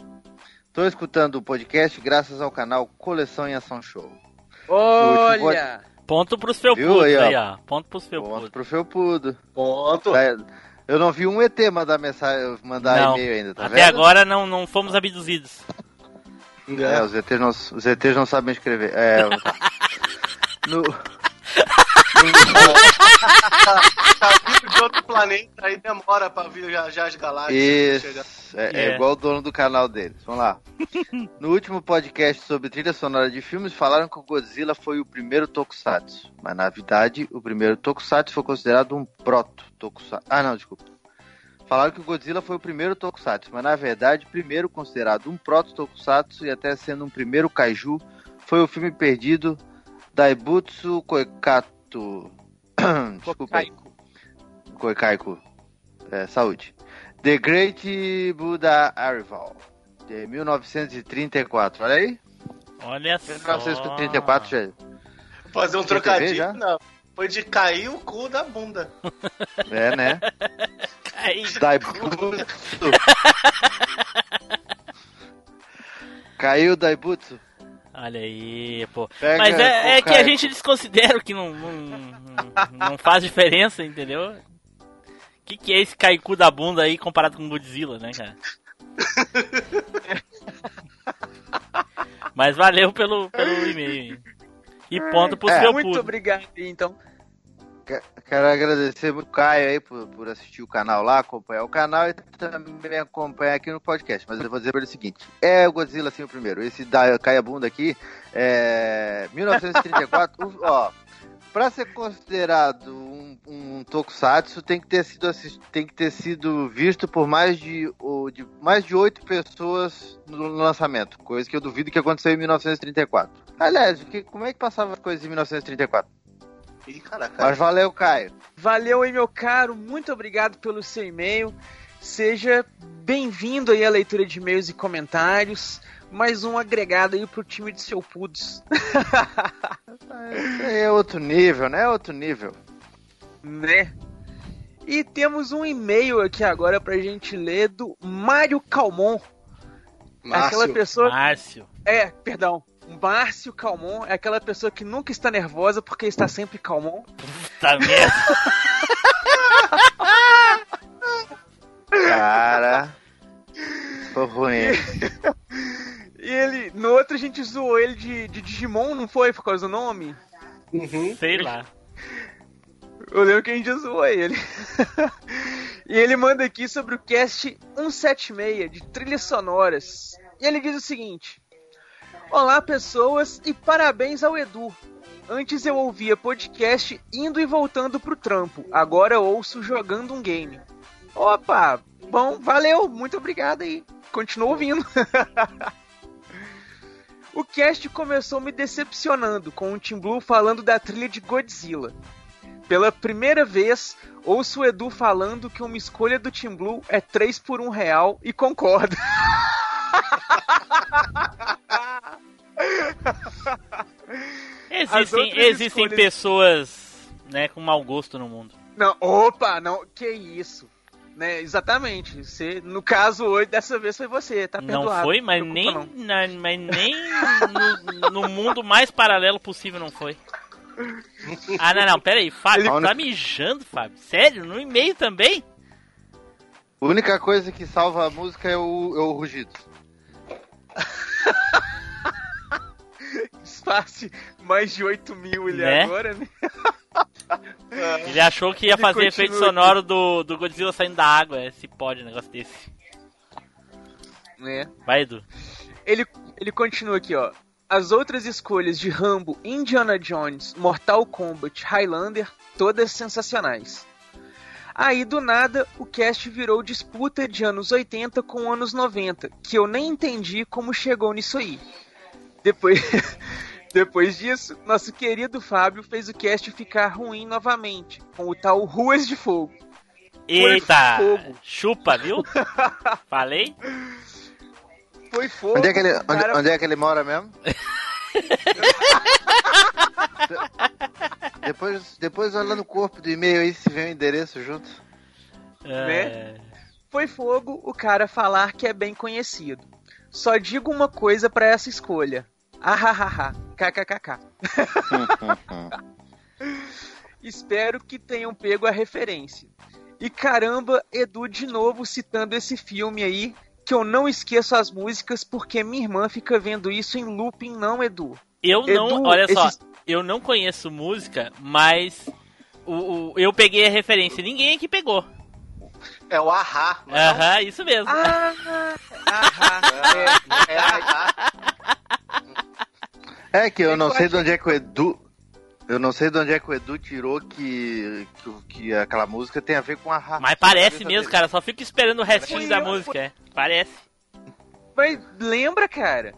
Tô escutando o podcast graças ao canal Coleção em Ação Show. Olha! Ponto pros Viu felpudos aí, ó? aí, ó. Ponto pros felpudos. Ponto pro Felpudo. Ponto. Tá, Eu não vi um ET mandar mensagem, mandar Não, e-mail ainda, tá até vendo? agora não, não fomos abduzidos. É, os ETs não, os ETs não sabem escrever. É, no, Tá vindo de outro planeta, aí demora pra vir já, já as galáxias. Isso, é, é É. igual o dono do canal deles. Vamos lá. No último podcast sobre trilha sonora de filmes, falaram que o Godzilla foi o primeiro tokusatsu. Mas na verdade, o primeiro tokusatsu foi considerado um proto-tokusatsu. Ah, não, desculpa. Falaram que o Godzilla foi o primeiro tokusatsu, mas na verdade, primeiro considerado um proto-tokusatsu e até sendo um primeiro kaiju, foi o filme perdido Daibutsu Koikatu. Desculpa. Koikaiku. É, saúde. The Great Buddha Arrival. De 1934. Olha aí. Olha só. 1934 já. Fazer um trocadilho, já? não. Foi de cair o cu da bunda. É, né? Aí, Daibutsu. Caiu o Daibutsu. Olha aí, pô. Pega Mas é, é que a gente desconsidera que não, não, não- faz diferença, entendeu? O que, que é esse caicu da bunda aí comparado com Godzilla, né, cara? Mas valeu pelo, pelo e-mail. E ponto pros É. felpudos. Muito obrigado, então. Que- Quero agradecer muito o Caio aí por, por assistir o canal lá, acompanhar o canal e também acompanhar aqui no podcast. Mas eu vou dizer pra ele o seguinte: é o Godzilla sim o primeiro. Esse da Cai a Bunda aqui é 1934. o- ó, pra ser considerado um, um tokusatsu, tem que ter sido tem que ter sido visto por mais de, de mais de oito pessoas no lançamento, coisa que eu duvido que aconteceu em 1934. Aliás, que- como é que passava as coisas em 1934? Ih, caraca. Mas valeu, Caio. Valeu aí, meu caro. Muito obrigado pelo seu e-mail. Seja bem-vindo aí à leitura de e-mails e comentários. Mais um agregado aí pro time de seu Pudos. É outro nível, né? É outro nível. né? E temos um e-mail aqui agora pra gente ler do Mário Calmon. Márcio. Aquela pessoa. Márcio. É, perdão. Márcio Calmon é aquela pessoa que nunca está nervosa porque está sempre calmon. Tá merda. Cara. Ficou ruim. E ele, no outro a gente zoou ele de, de Digimon, não foi? Por causa do nome? Uhum. Sei lá. Eu lembro que a gente zoou ele. e ele manda aqui sobre o cast 176 de trilhas sonoras. E ele diz o seguinte: Olá, pessoas, e parabéns ao Edu. Antes eu ouvia podcast indo e voltando pro trampo. Agora ouço jogando um game. Opa, bom, valeu, muito obrigado aí. Continua ouvindo. o cast começou me decepcionando com o Tim Blue falando da trilha de Godzilla. Pela primeira vez, ouço o Edu falando que uma escolha do Team Blue é 3 por 1 real e concordo. Existem, existem escolhas- pessoas né, com mau gosto no mundo. Não, opa, não, que isso. Né, exatamente. Você, no caso hoje, dessa vez foi você, tá perdoado. Não foi, mas preocupa nem, não. na- mas nem no, no mundo mais paralelo possível não foi. Ah, não, não, pera aí, Fábio, Ele- tá mijando, Fábio? Sério? No e-mail também? A única coisa que salva a música é o, é o rugido. Fácil mais de 8 mil ele Né? agora, né? Ele achou que ia Ele fazer efeito aqui. sonoro do, do Godzilla saindo da água. é, Se pode um negócio desse. né? Vai, Edu. Ele, ele continua aqui, ó. As outras escolhas de Rambo, Indiana Jones, Mortal Kombat, Highlander, todas sensacionais. Aí do nada o cast virou disputa de anos 80 com anos 90, que eu nem entendi como chegou nisso aí. Depois, depois disso, nosso querido Fábio fez o cast ficar ruim novamente, com o tal Ruas de Fogo. Eita! Chupa, viu? Falei? Foi fogo. Onde é que ele, onde, cara. onde é que ele mora mesmo? depois, depois olha no corpo do e-mail aí se vem o endereço junto. É. né? Foi fogo o cara falar que é bem conhecido. Só digo uma coisa pra essa escolha. Ahahaha, kkkk. Espero que tenham pego a referência. E caramba, Edu de novo citando esse filme aí, que eu não esqueço as músicas porque minha irmã fica vendo isso em looping, não, Edu. Eu não, Edu, olha só, eu não conheço música, mas o, o- eu peguei a referência. Ninguém aqui pegou. É o Ahá. é não? Aham, isso mesmo. Ah, É, é Ahá. É que eu não sei de onde é que o Edu. Eu não sei de onde é que o Edu tirou que, que, que aquela música tem a ver com a raça. Mas parece mesmo, cara. Só fico esperando o restinho da música. É. Parece. Mas lembra, cara?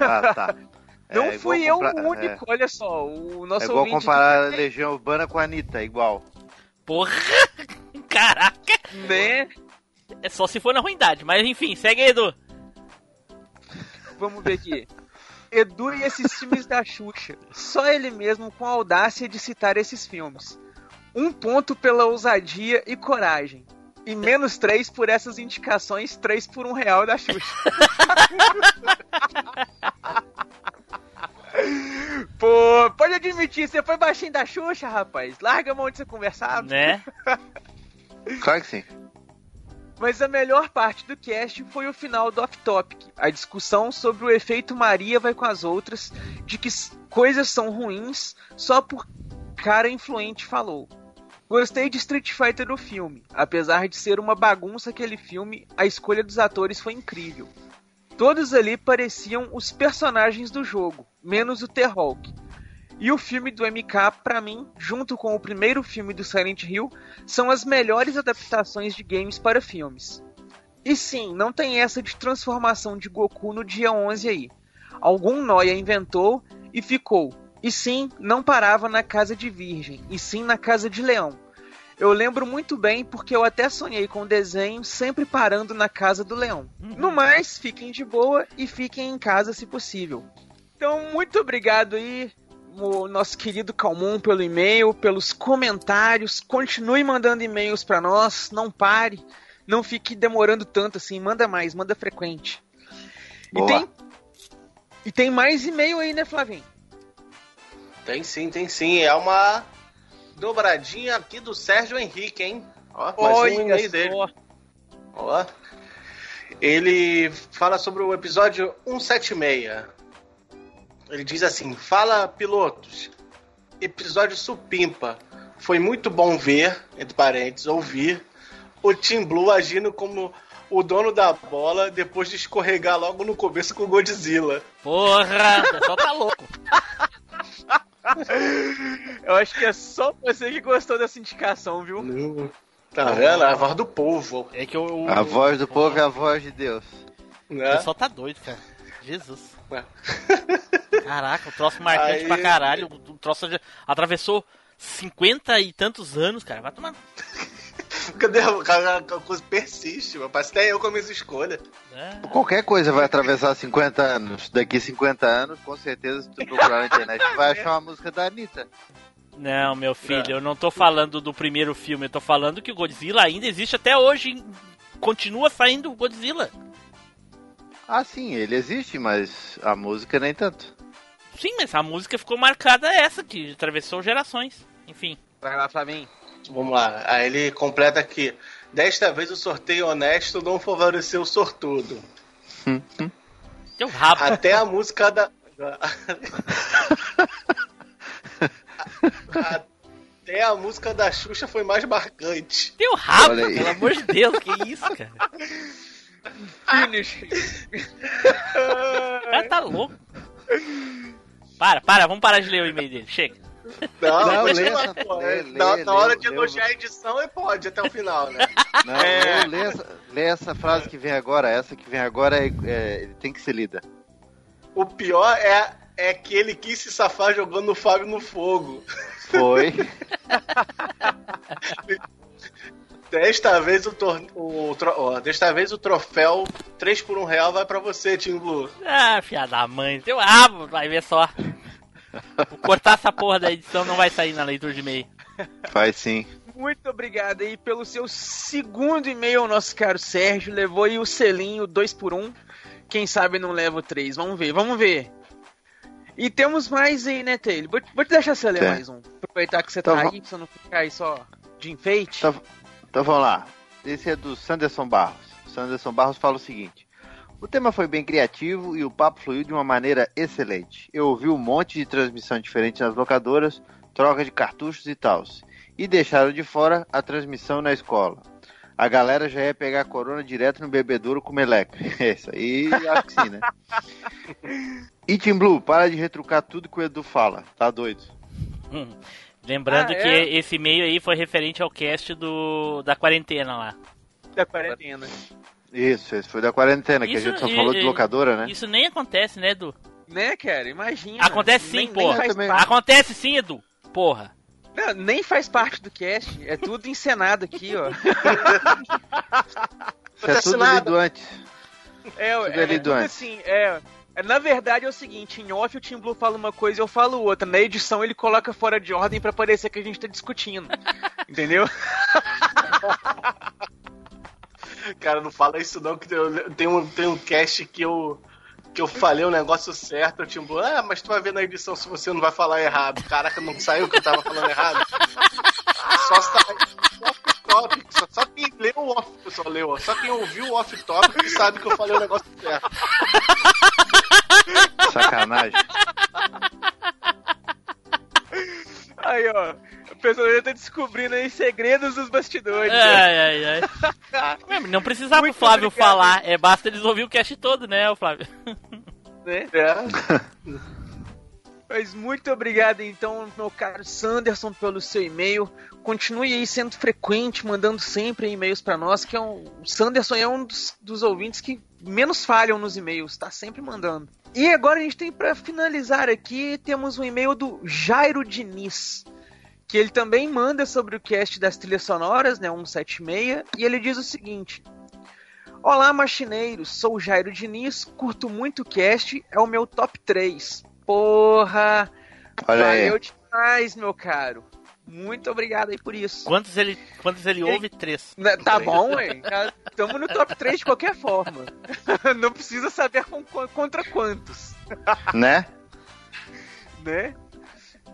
Ah, tá. Não É fui eu comprar- o único, olha só. O É, nosso é igual comparar a Legião Urbana com a Anitta, igual. Porra! Caraca! Né? É só se for na ruindade. Mas enfim, segue aí, Edu. Vamos ver aqui. Edu e esses filmes da Xuxa. Só ele mesmo com a audácia de citar esses filmes. Um ponto pela ousadia e coragem. E menos três por essas indicações, três por um real da Xuxa. Pô, pode admitir, você foi baixinho da Xuxa, rapaz. Larga a mão de ser conversado. Né? Claro que sim. Mas a melhor parte do cast foi o final do Off Topic, a discussão sobre o efeito Maria vai com as outras, de que coisas são ruins só por cara influente falou. Gostei de Street Fighter do filme, apesar de ser uma bagunça aquele filme, a escolha dos atores foi incrível. Todos ali pareciam os personagens do jogo, menos o T-Hawk. E o filme do MK, pra mim, junto com o primeiro filme do Silent Hill, são as melhores adaptações de games para filmes. E sim, não tem essa de transformação de Goku no dia 11 aí. Algum noia inventou e ficou. E sim, não parava na casa de Virgem, e sim na casa de Leão. Eu lembro muito bem porque eu até sonhei com o desenho sempre parando na casa do Leão. No mais, fiquem de boa e fiquem em casa se possível. Então, muito obrigado aí, o nosso querido Calmon, pelo e-mail, pelos comentários. Continue mandando e-mails pra nós, não pare. Não fique demorando tanto assim, manda mais, manda frequente. E tem, e tem mais e-mail aí, né, Flavinho? Tem sim, tem sim. É uma dobradinha aqui do Sérgio Henrique, hein? Ó, mais um e-mail dele. Ó. Ele fala sobre o episódio 176. Ele diz assim: Fala, pilotos. Episódio supimpa. Foi muito bom ver, entre parênteses, ouvir, o Team Blue agindo como o dono da bola depois de escorregar logo no começo com o Godzilla. Porra, o pessoal tá louco. Eu acho que é só você que gostou dessa indicação, viu? Tá vendo? A voz do povo. É que o, A voz do povo é a voz de Deus. o Né? pessoal tá doido, cara. Jesus. Ué. Caraca, o troço marcante Aí- pra caralho. O troço já atravessou 50 e tantos anos, cara. Vai tomar. Cadê a, a- a coisa persiste, meu? Parece até eu com as minhas escolhas. É. Qualquer coisa vai atravessar 50 anos. Daqui 50 anos, com certeza, se tu procurar na internet, tu vai achar uma música da Anitta. Não, meu filho, eu não tô falando do primeiro filme, eu tô falando que o Godzilla ainda existe até hoje. Continua saindo o Godzilla. Ah, sim, ele existe, mas a música nem tanto. Sim, mas a música ficou marcada essa, que atravessou gerações. Enfim. Vai lá, Flavinho. Vamos lá. Aí ele completa aqui. Desta vez o sorteio honesto não favoreceu o sortudo. Teu rabo. Até a música da. Até a música da Xuxa foi mais marcante. Teu rabo, pelo amor de Deus, que isso, cara? Finish. O cara tá louco. Para, para, vamos parar de ler o e-mail dele. Chega. Não, Não, lê essa- pô. lê, na, lê, na hora lê, de lê, elogiar a edição, ele pode até o final, né? Não, É. lê, essa, lê essa frase que vem agora. Essa que vem agora é, é- tem que ser lida. O pior é, é que ele quis se safar jogando o Fábio no fogo. Foi. Desta vez o, tor o, tro ó, desta vez o troféu 3 por 1 real vai pra você, Team Blue. Ah, filha da mãe. Teu rabo, vai ver só. Vou cortar essa porra da edição, não vai sair na leitura de e-mail. Faz sim. Muito obrigado aí pelo seu segundo e-mail, nosso caro Sérgio. Levou aí o selinho 2 por 1 Quem sabe não leva o 3. Vamos ver, vamos ver. E temos mais aí, né, Taylor? Vou, te deixar você ler mais um. Aproveitar que você tá va- aí, pra você não ficar aí só de enfeite. Então, então vamos lá. Esse é do Sanderson Barros. O Sanderson Barros fala o seguinte: O tema foi bem criativo e o papo fluiu de uma maneira excelente. Eu ouvi um monte de transmissão diferente nas locadoras, troca de cartuchos e tal. E deixaram de fora a transmissão na escola. A galera já ia pegar a corona direto no bebedouro com meleca. Isso aí, acho que sim, né? E Team Blue, para de retrucar tudo que o Edu fala. Tá doido. Hum. Lembrando Ah, que é? esse e-mail aí foi referente ao cast do da quarentena lá. Da quarentena. Isso, esse foi da quarentena, que Isso, a gente só e- falou de locadora, né? Isso nem acontece, né, Edu? Né, cara? Imagina. Acontece sim, Nem- nem porra. parte. Acontece sim, Edu. Porra. Não, nem faz parte do cast. É tudo encenado aqui, ó. Isso é tudo lido antes. É, Tudo é, ali é do tudo antes. assim, é, é, Na verdade é o seguinte, em off o Team Blue fala uma coisa e eu falo outra. Na edição ele coloca fora de ordem pra parecer que a gente tá discutindo. Entendeu? Cara, não fala isso não, que tem um, tem um cast que eu, que eu falei o negócio certo, o Team Blue, ah, mas tu vai ver na edição se você não vai falar errado. Caraca, não saiu que eu tava falando errado. Só off-topic, só, só quem leu o off, só leu, só quem ouviu o off-topic sabe que eu falei o negócio certo. Sacanagem. Aí, ó. O pessoal já tá descobrindo aí segredos dos bastidores. né? Ai, ai, ai. Não precisava Muito o Flávio obrigado. falar, é basta eles ouvir o cast todo, né, o Flávio? né? É. Mas muito obrigado, então, meu caro Sanderson, pelo seu e-mail. Continue aí sendo frequente, mandando sempre e-mails pra nós, que é um, o Sanderson é um dos, dos ouvintes que menos falham nos e-mails, tá sempre mandando. E agora a gente tem pra finalizar aqui, temos um e-mail do Jairo Diniz, que ele também manda sobre o cast das trilhas sonoras, né, 176, e ele diz o seguinte: Olá, machineiros, sou o Jairo Diniz, curto muito o cast, é o meu top 3. Porra! Olha aí. valeu demais, meu caro. Muito obrigado aí por isso. Quantos ele, quantos ele ouve? Três. Né, Tá bom, ué. Tamo no top 3 de qualquer forma. Não precisa saber com- com- contra quantos. Né? né?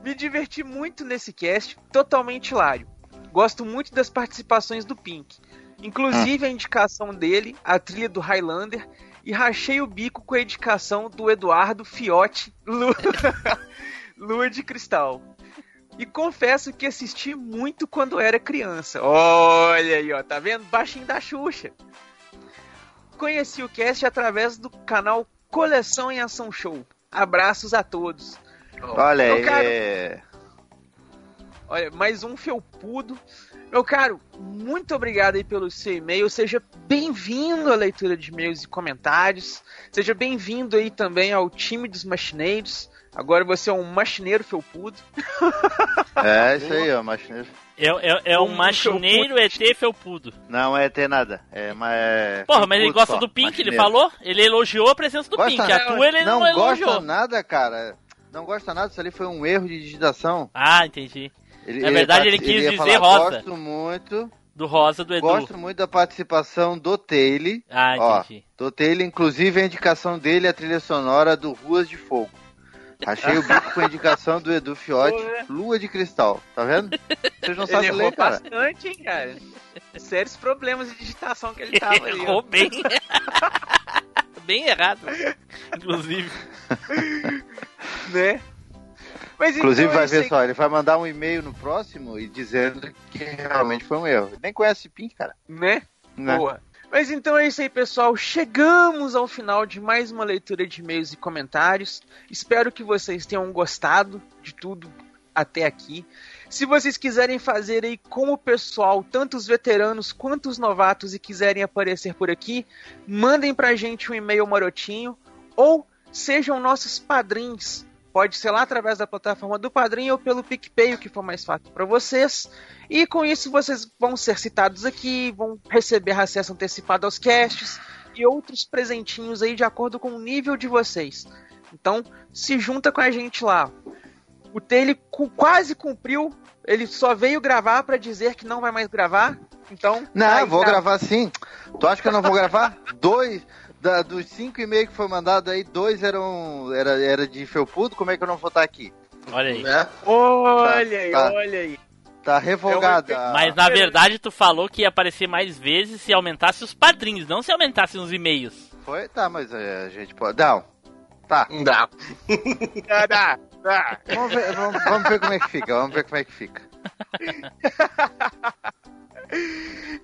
Me diverti muito nesse cast, totalmente hilário. Gosto muito das participações do Pink. Inclusive a indicação dele, a trilha do Highlander, e rachei o bico com a indicação do Eduardo Fiote, Lua, Lua de Cristal. E confesso que assisti muito quando era criança. Olha aí, ó, tá vendo? Baixinho da Xuxa. Conheci o cast através do canal Coleção em Ação Show. Abraços a todos. Olha Meu aí. caro, é- Olha, mais um felpudo. Meu caro, muito obrigado aí pelo seu e-mail. Seja bem-vindo à leitura de e-mails e comentários. Seja bem-vindo aí também ao time dos machineiros. Agora você é um machineiro felpudo. É isso aí, ó, machineiro. É, é, é um Um machineiro ET felpudo. Não é ter nada. É, mas é. Porra, mas ele felpudo gosta só, do Pink, ele machineiro. falou? Ele elogiou a presença do Gosta- Pink. A tua ele não, não elogiou. gosta nada, cara. Não gosta nada, isso ali foi um erro de digitação. Ah, entendi. Ele, Na verdade, ele part- quis ia dizer falar, rosa. Gosto muito. Do Rosa do Edu. Gosto muito da participação do Taylor. Ah, Ó, entendi. do Taylor, inclusive a indicação dele, a trilha sonora do Ruas de Fogo. Achei o bico com a indicação do Edu Fiote, Lua de Cristal. Tá vendo? Vocês não Ele sabem ler, cara. bastante, hein, cara. Sérios problemas de digitação que ele tava ali. ó. Errou bem. bem errado. Inclusive. né? Mas Inclusive, então, vai ver só, ele vai mandar um e-mail no próximo e dizendo que realmente foi um erro. Nem conhece Pink, cara. Né? né? Boa. Mas então é isso aí, pessoal. Chegamos ao final de mais uma leitura de e-mails e comentários. Espero que vocês tenham gostado de tudo até aqui. Se vocês quiserem fazer aí com o pessoal, tanto os veteranos quanto os novatos, e quiserem aparecer por aqui, mandem pra gente um e-mail marotinho ou sejam nossos padrinhos Pode ser lá através da plataforma do Padrinho ou pelo PicPay, o que for mais fácil para vocês. E com isso vocês vão ser citados aqui, vão receber acesso antecipado aos casts e outros presentinhos aí de acordo com o nível de vocês. Então, se junta com a gente lá. O Taylor quase cumpriu, ele só veio gravar para dizer que não vai mais gravar. Então, não, vou gravar sim. Tu acha que eu não vou gravar? Dois, da, dos cinco e meio que foi mandado aí, dois eram era, era de felpudo, como é que eu não vou estar aqui? Olha aí. Né? Olha tá, aí, tá, olha aí. Tá revogada. É Mas na verdade tu falou que ia aparecer mais vezes se aumentasse os padrinhos, não se aumentasse os e-mails. Foi? Tá, mas é, a gente pode. Não. Tá. Não dá. dá, dá. Vamos ver, vamos, vamos ver como é que fica, vamos ver como é que fica.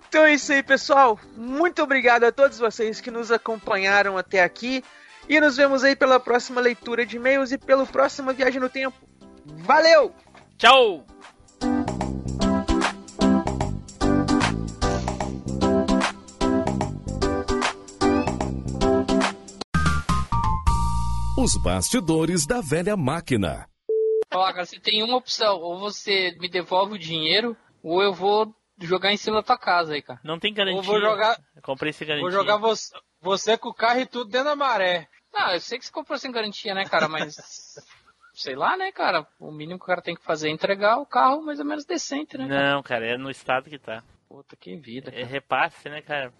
Então é isso aí, pessoal. Muito obrigado a todos vocês que nos acompanharam até aqui. E nos vemos aí pela próxima leitura de e-mails e pelo próximo Viagem no Tempo. Valeu! Tchau! Os bastidores da velha máquina. Ó, cara, você tem uma opção: ou você me devolve o dinheiro, ou eu vou jogar em cima da tua casa aí, cara. Não tem garantia. Eu vou jogar. Eu comprei sem garantia. Vou jogar você, você com o carro e tudo dentro da maré. Não, eu sei que você comprou sem garantia, né, cara, mas. sei lá, né, cara? O mínimo que o cara tem que fazer é entregar o carro mais ou menos decente, né? Cara? Não, cara, é no estado que tá. Puta, que vida. Cara. É repasse, né, cara?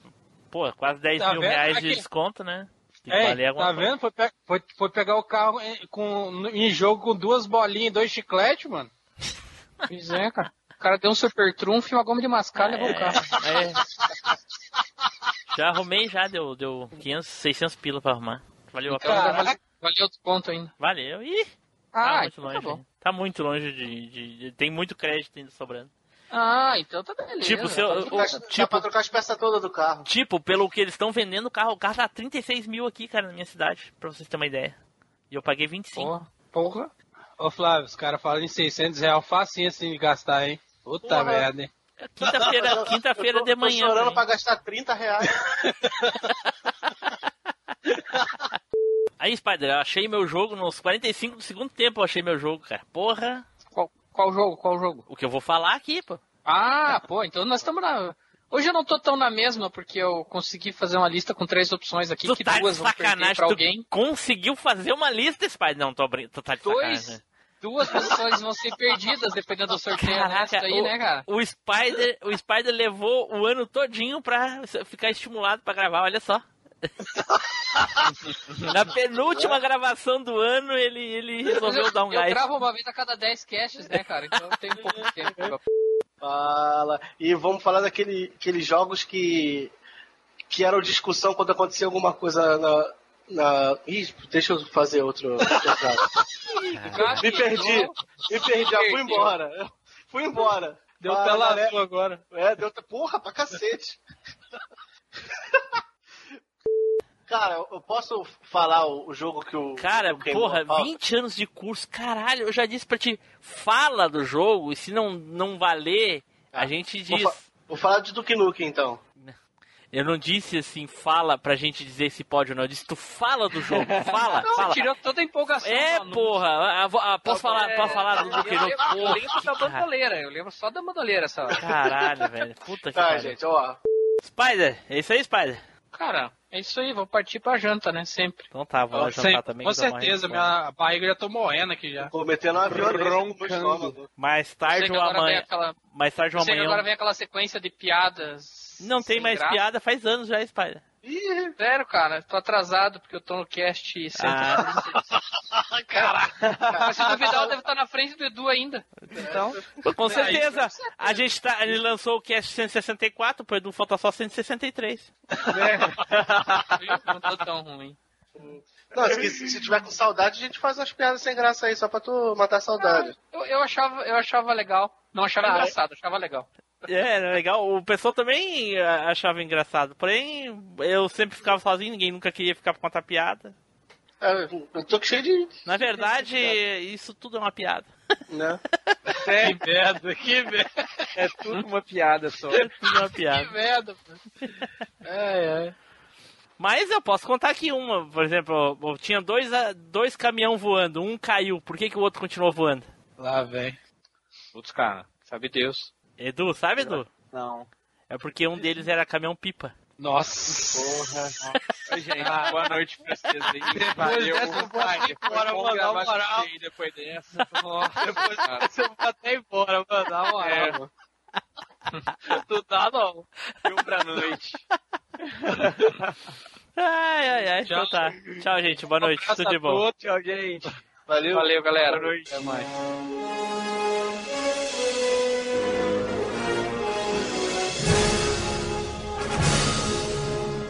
Pô, quase 10 tá mil vendo? reais Aqui... de desconto, né? É, tá vendo? Foi, pe... foi, foi, pegar o carro em, com, em jogo com duas bolinhas e dois chicletes, mano. Pois é, cara. O cara deu um super trunfo e uma goma de mascar e levou o é, carro. É. Já arrumei já, deu, deu 500, 600 pila pra arrumar. Valeu a pena. Valeu, valeu o desconto ainda. Valeu. Ih, ah, tá muito então tá longe. Tá, tá, muito longe de, de, de, Tem muito crédito ainda sobrando. Ah, então tá beleza. Tipo, seu, o, trocar, tipo, pra trocar as peças todas do carro. Tipo, pelo que eles estão vendendo o carro, o carro tá 36 mil aqui, cara, na minha cidade, pra vocês terem uma ideia. E eu paguei 25. Porra. Porra. Ô Flávio, os caras falam em 600 reais facinho assim de gastar, hein? Puta Porra. merda, hein? Quinta-feira quinta -feira de manhã. Tô chorando pra gastar 30 reais. Aí, Spider, eu achei meu jogo nos 45 do segundo tempo. Eu achei meu jogo, cara. Porra. Qual, qual jogo? Qual jogo? O que eu vou falar aqui, pô. Ah, pô, então nós estamos na. Hoje eu não tô tão na mesma, porque eu consegui fazer uma lista com três opções aqui, tu que tá duas vão perder pra alguém. conseguiu fazer uma lista, Spider? Não, tô abrindo. Tu tá de Dois, sacanagem duas posições vão ser perdidas dependendo do sorteio Caraca, aí, o, né, cara? O Spider, o Spider levou o ano todinho pra ficar estimulado pra gravar, olha só. Na penúltima gravação do ano, ele, ele resolveu dar um eu gás. Eu gravo uma vez a cada 10 casts, né, cara? Então tem um pouco de tempo. Fala. E vamos falar daqueles aquele jogos que que eram discussão quando acontecia alguma coisa na, na... Ih, deixa eu fazer outro. me perdi, me perdi, já fui embora. Fui embora. Deu ah, tela né? agora. É, deu. Porra, pra cacete. Cara, eu posso falar o, jogo que o. Cara, o porra, 20 anos de curso, caralho, eu já disse pra ti, fala do jogo, e se não, não valer, ah, a gente diz. Vou, fa vou falar de Duke Nukem então. Eu não disse assim, fala pra gente dizer se pode ou não. Eu disse, tu fala do jogo, fala, não, fala. tirou toda a empolgação. É, porra. A, a, a, posso, falar, é, posso falar do Duque Eu, eu, eu lembro da bandoleira, eu lembro só da bandoleira essa Caralho, velho. Puta que tá, pariu. gente, ó. Spider, é isso aí, Spider? Cara, é isso aí, vou partir pra janta, né? Sempre. Então tá, vou lá jantar também. Com certeza, minha barriga já tô morrendo aqui já. Meter no avião roncando. Mais tarde ou amanhã. Aquela... Mais tarde ou amanhã. agora vem aquela sequência de piadas não tem mais graça. piada faz anos já, Spider. Ih, sério, cara. Tô atrasado porque eu tô no cast 130. Ah. Caraca. Se duvidar, eu devo estar na frente do Edu ainda. Então. Com certeza. A gente tá, ele lançou o cast 164, pro Edu falta só 163. É. Não tô tão ruim. Não, se, se tiver com saudade, a gente faz umas piadas sem graça aí, só pra tu matar a saudade. Ah, eu, eu, achava, eu achava legal. Não achava ah, engraçado, achava legal. É, era legal. O pessoal também achava engraçado. Porém, eu sempre ficava sozinho, ninguém nunca queria ficar pra contar piada. É, eu tô cheio de. Na verdade, isso tudo é uma piada. Né? É. Que merda, que merda. É tudo uma piada só. É tudo uma piada. que merda, É, é. Mas eu posso contar aqui uma, por exemplo, eu tinha dois, dois caminhão voando, um caiu, por que, que o outro continuou voando? Lá vem. Putz, cara, sabe Deus. Edu, sabe Edu? Não. É porque um deles era caminhão pipa. Nossa. Porra. Oi, gente, ah, boa noite pra vocês aí. Depois Valeu, dessa eu vou até embora, mano, na moral. Depois dessa. Depois dessa eu vou até embora, mano, na moral. Tu dá não. Viu pra noite. ai, ai, ai. Tchau. Então tá. Tchau, gente. Boa noite. Tudo de bom. Tchau, gente. Valeu. Valeu, galera. Boa noite. Até mais.